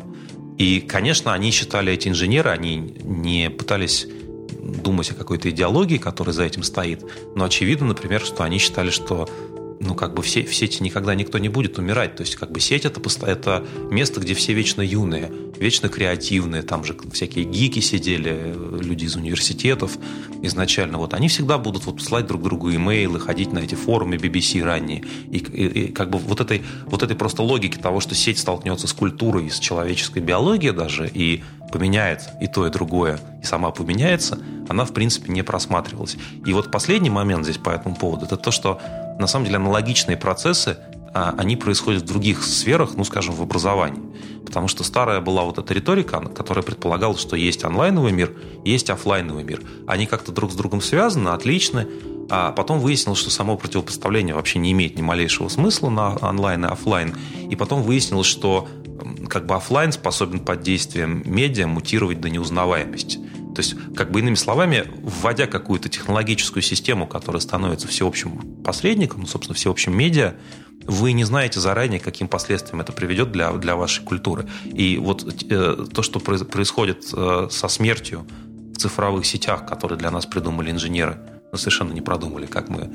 И, конечно, они считали, эти инженеры, они не пытались думать о какой-то идеологии, которая за этим стоит. Но очевидно, например, что они считали, что ну, как бы в, се- в сети никогда никто не будет умирать. То есть, как бы сеть это, это место, где все вечно юные, вечно креативные. Там же всякие гики сидели, люди из университетов изначально. Вот они всегда будут вот слать друг другу имейлы, ходить на эти форумы BBC ранние. И, и, и как бы вот этой, вот этой просто логики того, что сеть столкнется с культурой, с человеческой биологией даже, и поменяет и то, и другое, и сама поменяется, она, в принципе, не просматривалась. И вот последний момент здесь по этому поводу, это то, что на самом деле аналогичные процессы, а, они происходят в других сферах, ну, скажем, в образовании. Потому что старая была вот эта риторика, которая предполагала, что есть онлайновый мир, есть офлайновый мир. Они как-то друг с другом связаны, отличны, а потом выяснилось, что само противопоставление вообще не имеет ни малейшего смысла на онлайн и офлайн. И потом выяснилось, что как бы офлайн способен под действием медиа мутировать до неузнаваемости. То есть, как бы иными словами, вводя какую-то технологическую систему, которая становится всеобщим посредником, ну, собственно, всеобщим медиа, вы не знаете заранее, каким последствиям это приведет для, для вашей культуры. И вот э, то, что происходит э, со смертью в цифровых сетях, которые для нас придумали инженеры, но совершенно не продумали, как мы,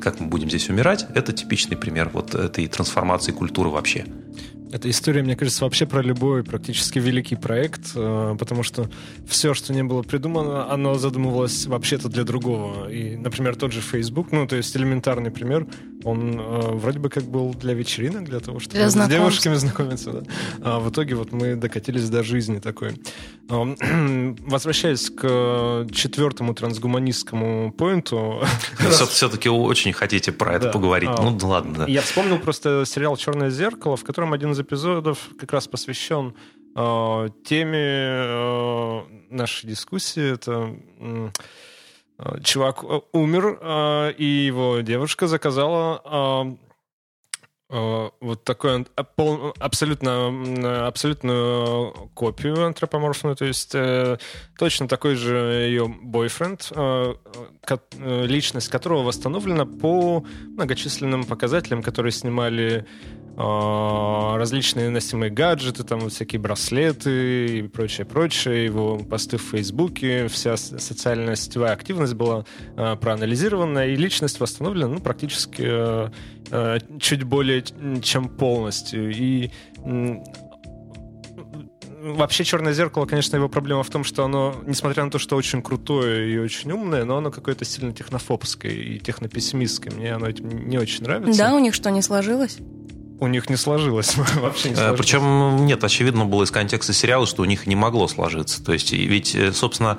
как мы будем здесь умирать, это типичный пример вот этой трансформации культуры вообще. Эта история, мне кажется, вообще про любой практически великий проект, э, потому что все, что не было придумано, оно задумывалось вообще-то для другого. И, например, тот же Facebook, ну, то есть элементарный пример, он э, вроде бы как был для вечеринок, для того, чтобы для с девушками знакомиться. Да? А в итоге вот мы докатились до жизни такой. Возвращаясь к четвертому трансгуманистскому поинту... Все-таки очень хотите про это поговорить. А, ну, ладно, да. Я вспомнил просто сериал «Черное зеркало», в котором один из эпизодов как раз посвящен э, теме э, нашей дискуссии. Это э, чувак умер, э, и его девушка заказала э, вот такую абсолютно, абсолютную копию антропоморфную, то есть э, точно такой же ее бойфренд, э, э, личность которого восстановлена по многочисленным показателям, которые снимали а, различные носимые гаджеты, там вот всякие браслеты и прочее, прочее, его посты в Фейсбуке, вся социальная сетевая активность была проанализирована, и личность восстановлена ну, практически чуть более чем полностью. И вообще «Черное зеркало», конечно, его проблема в том, что оно, несмотря на то, что очень крутое и очень умное, но оно какое-то сильно технофобское и технопессимистское. Мне оно этим не очень нравится. Да, у них что, не сложилось? у них не сложилось. Вообще не э, сложилось. Причем, нет, очевидно было из контекста сериала, что у них не могло сложиться. То есть, ведь, э, собственно,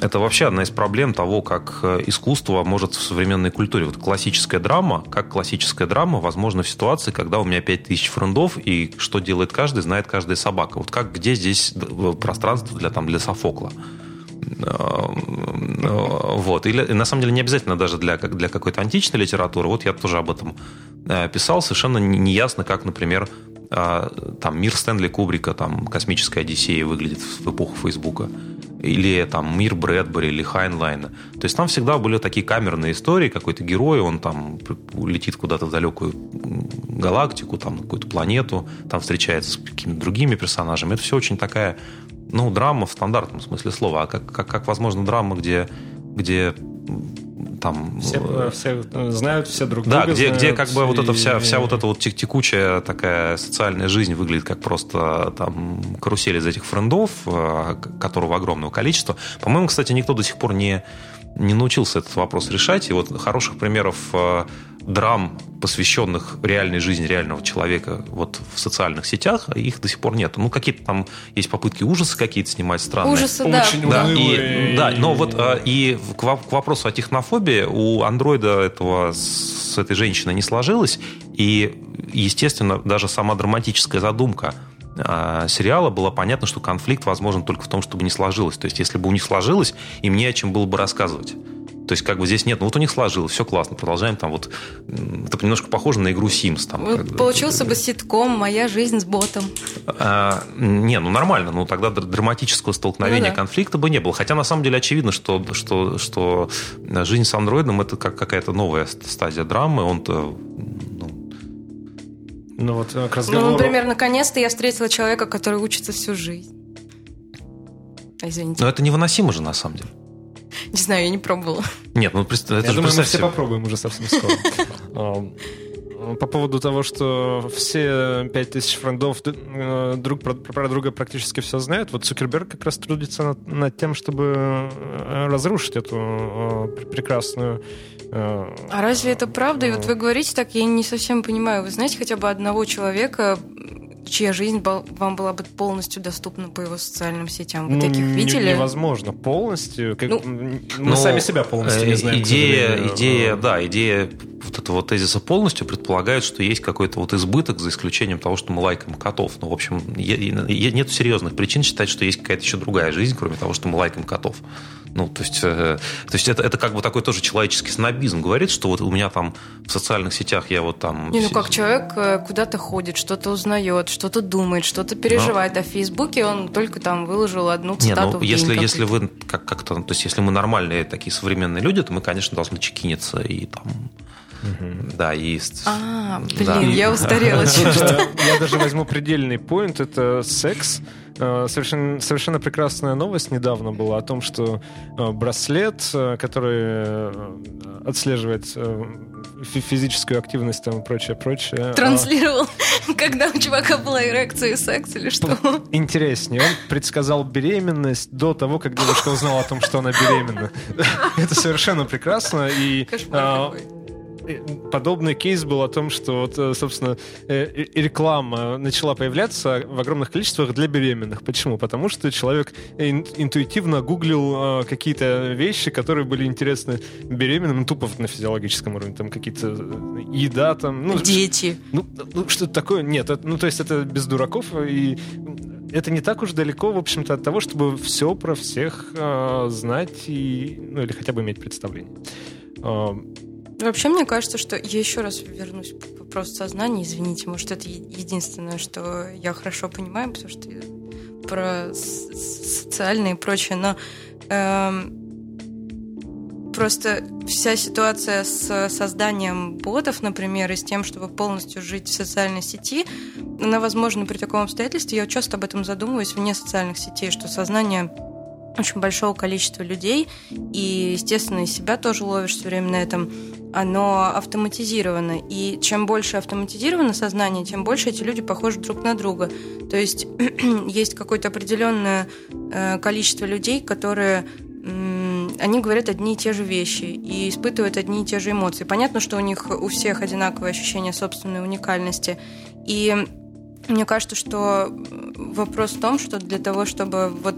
это вообще одна из проблем того, как э, искусство может в современной культуре. Вот классическая драма, как классическая драма, возможно, в ситуации, когда у меня 5000 френдов, и что делает каждый, знает каждая собака. Вот как, где здесь пространство для, там, для Софокла? Вот. Или, на самом деле, не обязательно даже для, для какой-то античной литературы. Вот я тоже об этом э, писал. Совершенно неясно, как, например, там мир Стэнли Кубрика, там «Космическая Одиссея» выглядит в эпоху Фейсбука или там мир Брэдбери или Хайнлайна. То есть там всегда были такие камерные истории, какой-то герой, он там летит куда-то в далекую галактику, там на какую-то планету, там встречается с какими-то другими персонажами. Это все очень такая, ну, драма в стандартном смысле слова. А как, как, как возможно, драма, где, где там... Все, э, все э, знают, все друг да, друга где, знают, где как бы и... вот эта вся, вся вот эта вот текучая такая социальная жизнь выглядит как просто там карусель из этих френдов, э, которого огромного количества. По-моему, кстати, никто до сих пор не, не научился этот вопрос решать. И вот хороших примеров драм, посвященных реальной жизни реального человека вот в социальных сетях, их до сих пор нет. Ну, какие-то там есть попытки ужасы какие-то снимать странные. Ужасы, да. Очень Да, унылые. и, да, но вот а, и к вопросу о технофобии у андроида этого с этой женщиной не сложилось, и, естественно, даже сама драматическая задумка а, сериала было понятно, что конфликт возможен только в том, чтобы не сложилось. То есть, если бы у них сложилось, им не о чем было бы рассказывать. То есть, как бы здесь нет, ну вот у них сложилось, все классно, продолжаем там вот, это немножко похоже на игру Sims. Там, Вот. Получился бы ситком «Моя жизнь с ботом». А, не, ну нормально, ну тогда др- драматического столкновения, Ну да. конфликта бы не было. Хотя на самом деле очевидно, что, что, что жизнь с андроидом это как какая-то новая ст- стадия драмы. Он-то ну, Ну вот э, к Ну, разговору... например, наконец-то я встретила человека, который учится всю жизнь. Извините. но это невыносимо же на самом деле. Не знаю, я не пробовала. Нет, ну это Я же думаю, мы все попробуем уже совсем скоро. По поводу того, что все 5000 френдов э, друг про, про друга практически все знают, вот Цукерберг как раз трудится над, над тем, чтобы э, разрушить эту э, пр- прекрасную... э, А разве это правда? И вот вы говорите так, я не совсем понимаю. Вы знаете хотя бы одного человека, чья жизнь был- вам была бы полностью доступна по его социальным сетям? Вы ну, таких не- видели? Невозможно полностью. Как- Ну, м, мы Ну, сами себя полностью не э, знаем. к Идея, идея, да, идея вот этого тезиса полностью предполагает, что есть какой-то вот избыток, за исключением того, что мы лайкаем котов. Ну, в общем, нет серьезных причин считать, что есть какая-то еще другая жизнь, кроме того, что мы лайкаем котов. Ну, то есть, э, то есть это, это как бы такой тоже человеческий снобизм. Говорит, что вот у меня там в социальных сетях я вот там... Не, ну как человек э, куда-то ходит, что-то узнает, что-то думает, что-то переживает, а в Фейсбуке он только там выложил одну Не, цитату ну, в день если, какую-то. если вы как, как-то, то есть если мы нормальные такие современные люди, то мы, конечно, должны чекиниться и там, да, и... с- А, блин, Да. я устарела чуть-чуть. Я даже возьму предельный поинт, это секс. Э, Совершенно, совершенно прекрасная новость недавно была о том, что э, браслет, э, который отслеживает фи- физическую активность там и прочее, прочее. э, Транслировал, когда у чувака была эрекция и секс или что? Интереснее, он предсказал беременность до того, как девушка узнала о том, что она беременна. Это совершенно прекрасно. И Подобный кейс был о том, что, вот, э, собственно, э, реклама начала появляться в огромных количествах для беременных. Почему? Потому что человек ин- интуитивно гуглил э, какие-то вещи, которые были интересны беременным, ну, тупо на физиологическом уровне, там какие-то еда, там, ну, Дети. ну, ну что-то такое? Нет, это- ну то есть это без дураков, и это не так уж далеко, в общем-то, от того, чтобы все про всех э, знать и, ну или хотя бы иметь представление. Э, Вообще, мне кажется, что я еще раз вернусь к вопросу сознания. Извините, может, это единственное, что я хорошо понимаю, потому что про социальные и прочее, но эм, просто вся ситуация с созданием ботов, например, и с тем, чтобы полностью жить в социальной сети, она возможна при таком обстоятельстве. Я часто об этом задумываюсь вне социальных сетей, что сознание очень большого количества людей, и, естественно, и себя тоже ловишь все время на этом, оно автоматизировано. И чем больше автоматизировано сознание, тем больше эти люди похожи друг на друга. То есть есть какое-то определенное э, количество людей, которые они говорят одни и те же вещи и испытывают одни и те же эмоции. Понятно, что у них у всех одинаковое ощущение собственной уникальности. И мне кажется, что вопрос в том, что для того, чтобы вот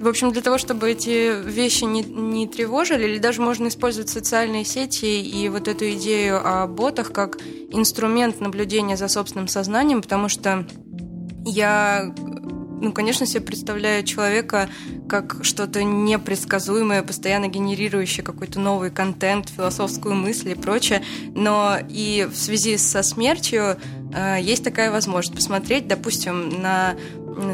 В общем, для того, чтобы эти вещи не, не тревожили, или даже можно использовать социальные сети и вот эту идею о ботах как инструмент наблюдения за собственным сознанием, потому что я ну, конечно, себе представляю человека как что-то непредсказуемое, постоянно генерирующее какой-то новый контент, философскую мысль и прочее. Но и в связи со смертью э, есть такая возможность посмотреть, допустим, на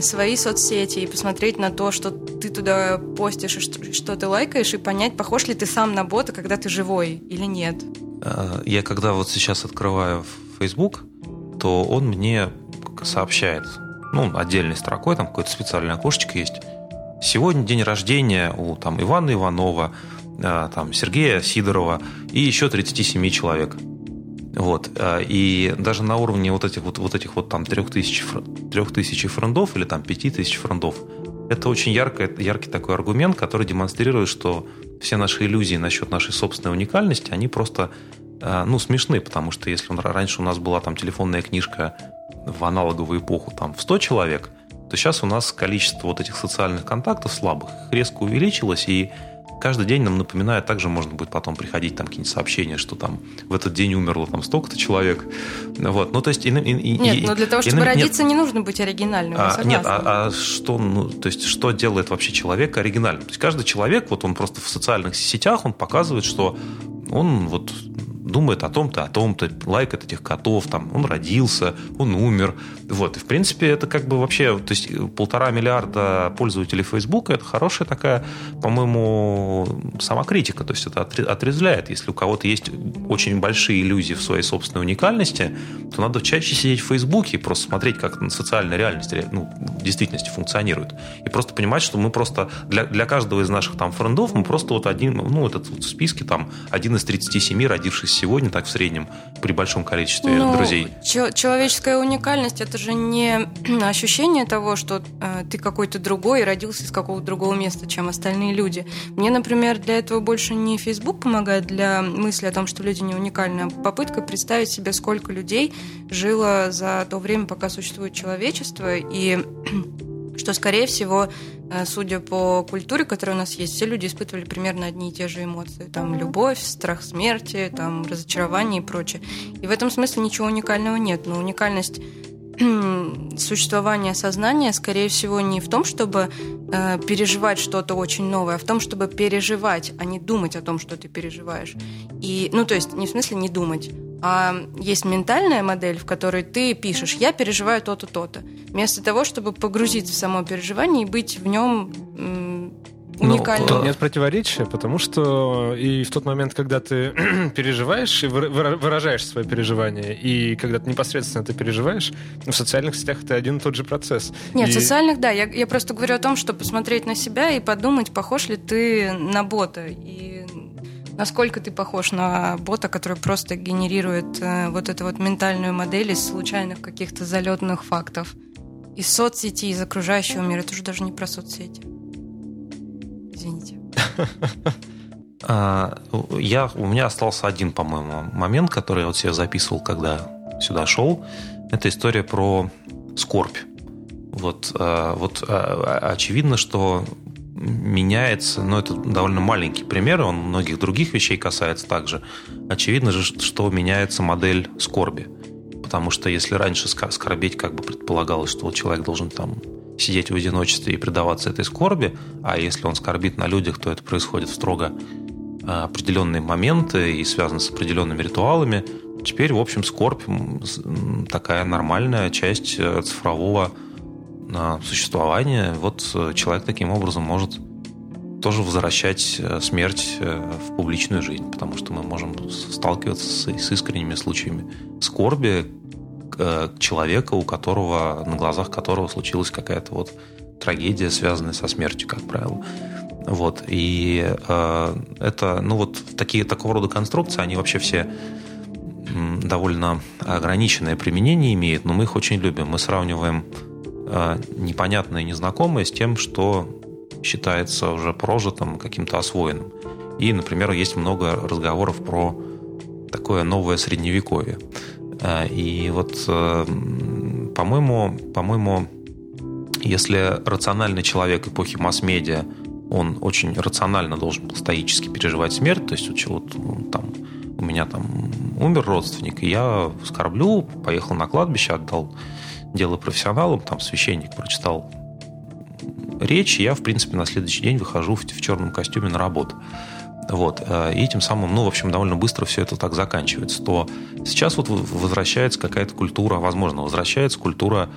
свои соцсети и посмотреть на то, что ты туда постишь и что, что ты лайкаешь, и понять, похож ли ты сам на бота, когда ты живой или нет. Э, я когда вот сейчас открываю Facebook, то он мне сообщает, ну, отдельной строкой, там какое-то специальное окошечко есть. Сегодня день рождения у там, Ивана Иванова, э, там, Сергея Сидорова и еще 37 человек. Вот. Э, и даже на уровне вот этих вот, вот этих вот там 3000, 3000 френдов или там 5000 френдов, это очень яркий, яркий такой аргумент, который демонстрирует, что все наши иллюзии насчет нашей собственной уникальности, они просто э, ну, смешны, потому что если раньше у нас была там телефонная книжка в аналоговую эпоху там в 100 человек, то сейчас у нас количество вот этих социальных контактов слабых резко увеличилось, и каждый день нам напоминает, также можно будет потом приходить там какие-нибудь сообщения, что там в этот день умерло там столько-то человек. Вот. Ну, то есть, и, и, нет, и, но для того, чтобы и, родиться, нет, не нужно быть оригинальным. А, нет, а, а что, ну, то есть, что делает вообще человек оригинальным? То есть каждый человек, вот он просто в социальных сетях, он показывает, что он вот думает о том-то, о том-то, лайкает этих котов, там, он родился, он умер. Вот. И, в принципе, это как бы вообще, то есть полтора миллиарда пользователей Фейсбука, это хорошая такая, по-моему, самокритика. То есть это отрезвляет. Если у кого-то есть очень большие иллюзии в своей собственной уникальности, то надо чаще сидеть в Фейсбуке и просто смотреть, как социальная реальность ну, в действительности функционирует. И просто понимать, что мы просто для, для каждого из наших там френдов мы просто вот один, ну, этот вот в списке там один из 37 родившихся сегодня, так в среднем, при большом количестве ну, друзей. Человеческая уникальность это же не ощущение того, что э, ты какой-то другой и родился из какого-то другого места, чем остальные люди. Мне, например, для этого больше не Facebook помогает для мысли о том, что люди не уникальны, а попытка представить себе, сколько людей жило за то время, пока существует человечество, и что, скорее всего, Э, судя по культуре, которая у нас есть, все люди испытывали примерно одни и те же эмоции. Там любовь, страх смерти, там разочарование и прочее. И в этом смысле ничего уникального нет. Но уникальность существования сознания, скорее всего, не в том, чтобы э, переживать что-то очень новое, а в том, чтобы переживать, а не думать о том, что ты переживаешь. И, ну, то есть, не в смысле не думать, а есть ментальная модель, в которой ты пишешь «я переживаю то-то, то-то», вместо того, чтобы погрузиться в само переживание и быть в нем ну, уникальным. Тут нет противоречия, потому что и в тот момент, когда ты переживаешь и выражаешь свое переживание, и когда ты непосредственно это переживаешь, в социальных сетях это один и тот же процесс. Нет, и... в социальных, да. Я, я просто говорю о том, что посмотреть на себя и подумать, похож ли ты на бота. И насколько ты похож на бота, который просто генерирует э, вот эту вот ментальную модель из случайных каких-то залетных фактов. Из соцсети, из окружающего мира. Это уже даже не про соцсети. Извините. А, я, у меня остался один, по-моему, момент, который я вот себе записывал, когда сюда шел. Это история про скорбь. Вот, а, вот а, очевидно, что меняется, но это довольно маленький пример, он многих других вещей касается также. Очевидно же, что меняется модель скорби. Потому что если раньше скорбеть как бы предполагалось, что человек должен там сидеть в одиночестве и предаваться этой скорби, а если он скорбит на людях, то это происходит в строго а, определенные моменты и связано с определенными ритуалами. Теперь, в общем, скорбь такая нормальная часть э, цифрового на существование, вот э, человек таким образом может тоже возвращать э, смерть э, в публичную жизнь, потому что мы можем сталкиваться с, с искренними случаями скорби человека, у которого, на глазах которого случилась какая-то вот трагедия, связанная со смертью, как правило. Вот. И э, это, ну вот такие, такого рода конструкции, они вообще все довольно ограниченное применение имеют, но мы их очень любим. Мы сравниваем непонятное, незнакомое с тем, что считается уже прожитым, каким-то освоенным. И, например, есть много разговоров про такое новое средневековье. Э, и вот, э, по-моему, по-моему, если рациональный человек эпохи масс-медиа, он очень рационально должен был стоически переживать смерть, то есть вот, вот там у меня там умер родственник, и я скорблю, поехал на кладбище, отдал дело профессионалам, там священник прочитал речь, я, в принципе, на следующий день выхожу в, в черном костюме на работу. Вот. Э, и тем самым, ну, в общем, довольно быстро все это так заканчивается. То сейчас вот возвращается какая-то культура, возможно, возвращается культура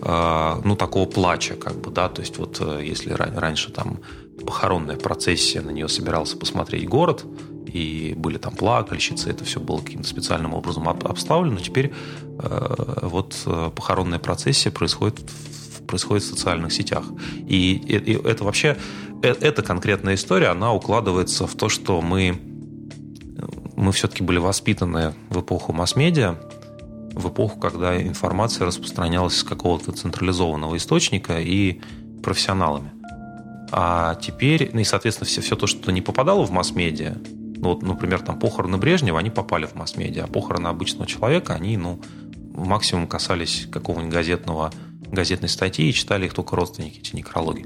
э, ну, такого плача, как бы, да, то есть вот э, если раньше там похоронная процессия, на нее собирался посмотреть город, и были там плакальщицы, это все было каким-то специальным образом обставлено. Теперь э, вот похоронная процессия происходит в, происходит в социальных сетях. И, и это вообще Э, эта конкретная история, она укладывается в то, что мы, мы все-таки были воспитаны в эпоху масс-медиа, в эпоху, когда информация распространялась с какого-то централизованного источника и профессионалами. А теперь, ну и, соответственно, все, все то, что не попадало в масс-медиа, ну, вот, например, там похороны Брежнева, они попали в масс-медиа, а похороны обычного человека, они, ну, максимум касались какого-нибудь газетного, газетной статьи и читали их только родственники, эти некрологи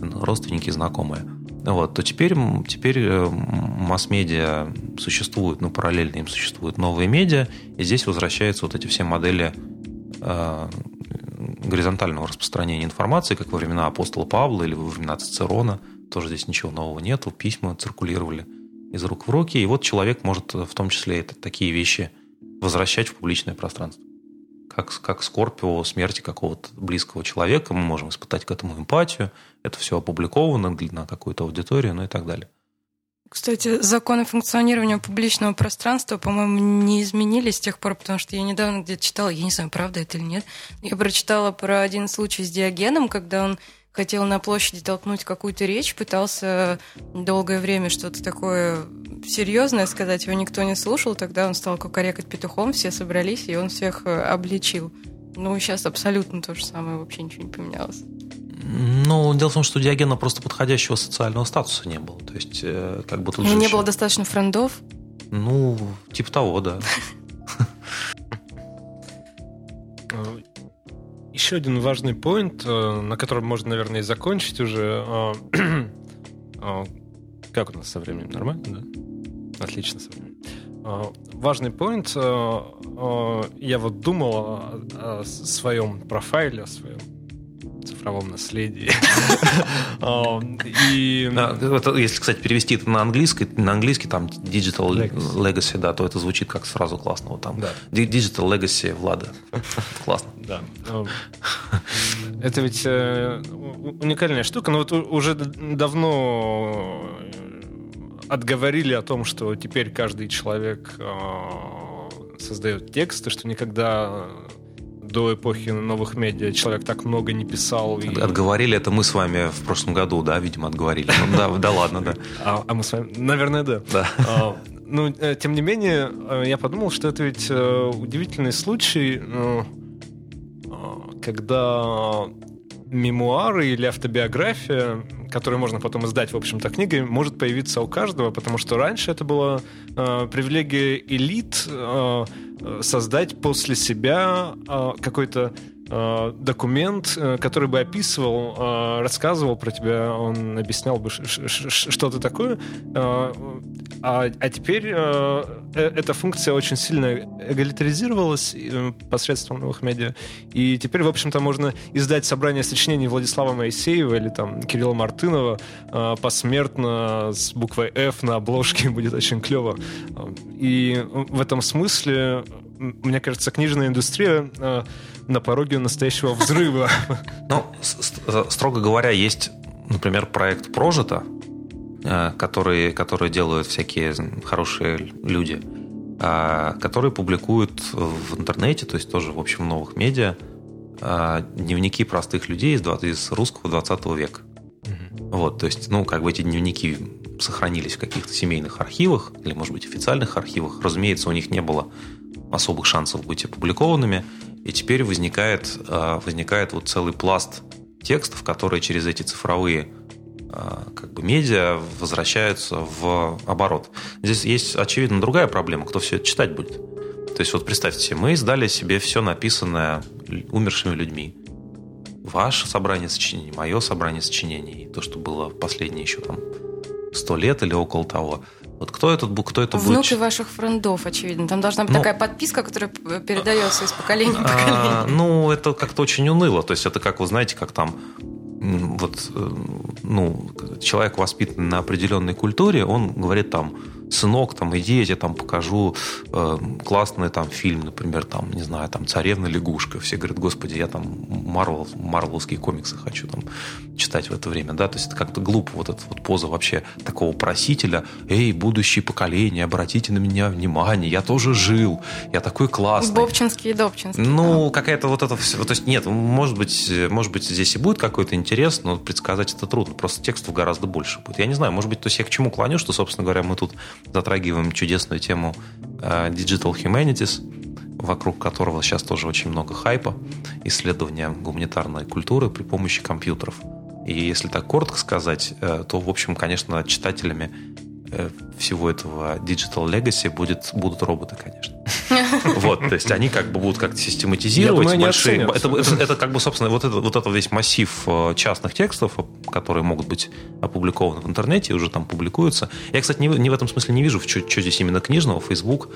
родственники, знакомые. Вот, то теперь, теперь э, масс-медиа существуют, ну, параллельно им существуют новые медиа, и здесь возвращаются вот эти все модели э, горизонтального распространения информации, как во времена апостола Павла или во времена Цицерона. Тоже здесь ничего нового нету, письма циркулировали из рук в руки, и вот человек может в том числе это, такие вещи возвращать в публичное пространство как, как Скорпио смерти какого-то близкого человека, мы можем испытать к этому эмпатию, это все опубликовано на какую-то аудиторию, ну и так далее. Кстати, законы функционирования публичного пространства, по-моему, не изменились с тех пор, потому что я недавно где-то читала, я не знаю, правда это или нет, я прочитала про один случай с Диогеном, когда он хотел на площади толкнуть какую-то речь, пытался долгое время что-то такое серьезное сказать, его никто не слушал, тогда он стал кукарекать петухом, все собрались, и он всех э, обличил. Ну, сейчас абсолютно то же самое, вообще ничего не поменялось. Ну, дело в том, что у Диогена просто подходящего социального статуса не было. То есть, э, как бы тут же... Не еще... было достаточно френдов? Ну, типа того, да. Еще один важный поинт, э, на котором можно, наверное, и закончить уже. Как у нас со временем? Нормально, да? Отлично со временем. Важный поинт. Я вот думал о своем профайле, о своем цифровом наследии. И... Если, кстати, перевести это на английский, на английский там Digital Legacy, да, то это звучит как сразу классно. Вот там Digital Legacy Влада. Классно. Да. Это ведь э, уникальная штука, но вот уже давно отговорили о том, что теперь каждый человек э, создает тексты, что никогда до эпохи новых медиа человек так много не писал. И... Отговорили это мы с вами в прошлом году, да, видимо, отговорили. Ну, да, да ладно, да. А, а мы с вами, наверное, да. Да. А, ну, э, тем не менее, э, я подумал, что это ведь э, удивительный случай, когда мемуары или автобиография, которые можно потом издать, в общем-то, книгой, может появиться у каждого, потому что раньше это была э, привилегия элит э, создать после себя э, какой-то э, документ, э, который бы описывал, э, рассказывал про тебя, он объяснял бы что-то такое. Э, а, а теперь э, э, эта функция очень сильно эгалитаризировалась э, посредством новых медиа. И теперь, в общем-то, можно издать собрание сочинений Владислава Моисеева или там Кирилла Мартынова э, посмертно с буквой F на обложке будет очень клево. И в этом смысле, мне кажется, книжная индустрия э, на пороге настоящего взрыва. Ну, строго говоря, есть, например, проект «Прожито», Э, которые, которые делают всякие хорошие люди, а, которые публикуют в интернете, то есть тоже, в общем, в новых медиа, а, дневники простых людей из, из русского 20 века. Угу. Вот, то есть, ну, как бы эти дневники сохранились в каких-то семейных архивах или, может быть, официальных архивах. Разумеется, у них не было особых шансов быть опубликованными, и теперь возникает, э, возникает вот целый пласт текстов, которые через эти цифровые как бы медиа возвращаются в оборот. Здесь есть, очевидно, другая проблема, кто все это читать будет. То есть вот представьте мы издали себе все написанное умершими людьми. ваше собрание сочинений, мое собрание сочинений, то, что было последние еще там сто лет или около того. Вот кто этот, кто это Внуки будет? Внуки ваших френдов, очевидно. Там должна быть Ну, такая подписка, которая передается из поколения в А, поколение. ну, это как-то очень уныло. То есть это как, вы знаете, как там вот, э, ну, человек воспитан на определенной культуре, он говорит там, сынок, там, иди, я тебе там покажу э, классный там фильм, например, там, не знаю, там, «Царевна лягушка». Все говорят, господи, я там Марвел, марвеловские комиксы хочу там читать в это время, да, то есть это как-то глупо, вот эта вот поза вообще такого просителя, эй, будущее поколение, обратите на меня внимание, я тоже жил, я такой классный. Бобчинский и Добчинский. Ну, какая-то вот это все. То есть, нет, может быть, может быть, здесь и будет какой-то интерес, но предсказать это трудно. Просто текстов гораздо больше будет. Я не знаю, может быть, то есть я к чему клоню, что, собственно говоря, мы тут затрагиваем чудесную тему э, Digital Humanities, вокруг которого сейчас тоже очень много хайпа, исследования гуманитарной культуры при помощи компьютеров. И если так коротко сказать, э, то, в общем, конечно, читателями всего этого Digital Legacy будет, будут роботы, конечно. Вот, то есть они как бы будут как-то систематизировать большие... Это, это- это как бы, собственно, вот, это, вот это весь массив э, частных текстов, которые могут быть опубликованы в интернете и уже там публикуются. Я, кстати, не, в- не в этом смысле не вижу, что, здесь именно книжного. Facebook,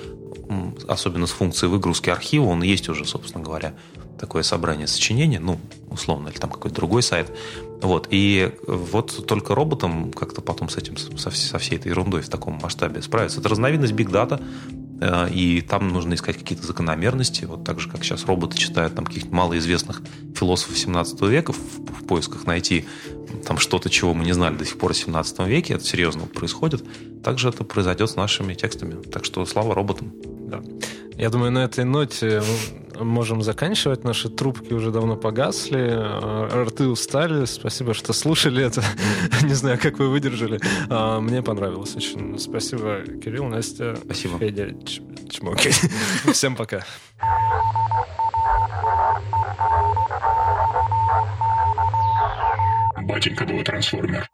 особенно с функцией выгрузки архива, он есть уже, собственно говоря, такое собрание сочинений, ну, условно, или там какой-то другой сайт. Вот, и вот только роботам как-то потом с этим, со, со всей этой ерундой в таком масштабе справиться. Это разновидность биг дата, э, и там нужно искать какие-то закономерности, вот так же, как сейчас роботы читают там каких-то малоизвестных философов 17 века в, в поисках найти там что-то, чего мы не знали до сих пор в 17 веке, это серьезно происходит, также это произойдет с нашими текстами. Так что слава роботам. Да. Я думаю, на этой ноте можем заканчивать. Наши трубки уже давно погасли, а, рты устали. Спасибо, что слушали это. Не знаю, как вы выдержали. А, Мне понравилось очень. Спасибо, Кирилл, Настя, Спасибо. Федя, Чмоки. Всем пока. Батенька был трансформер.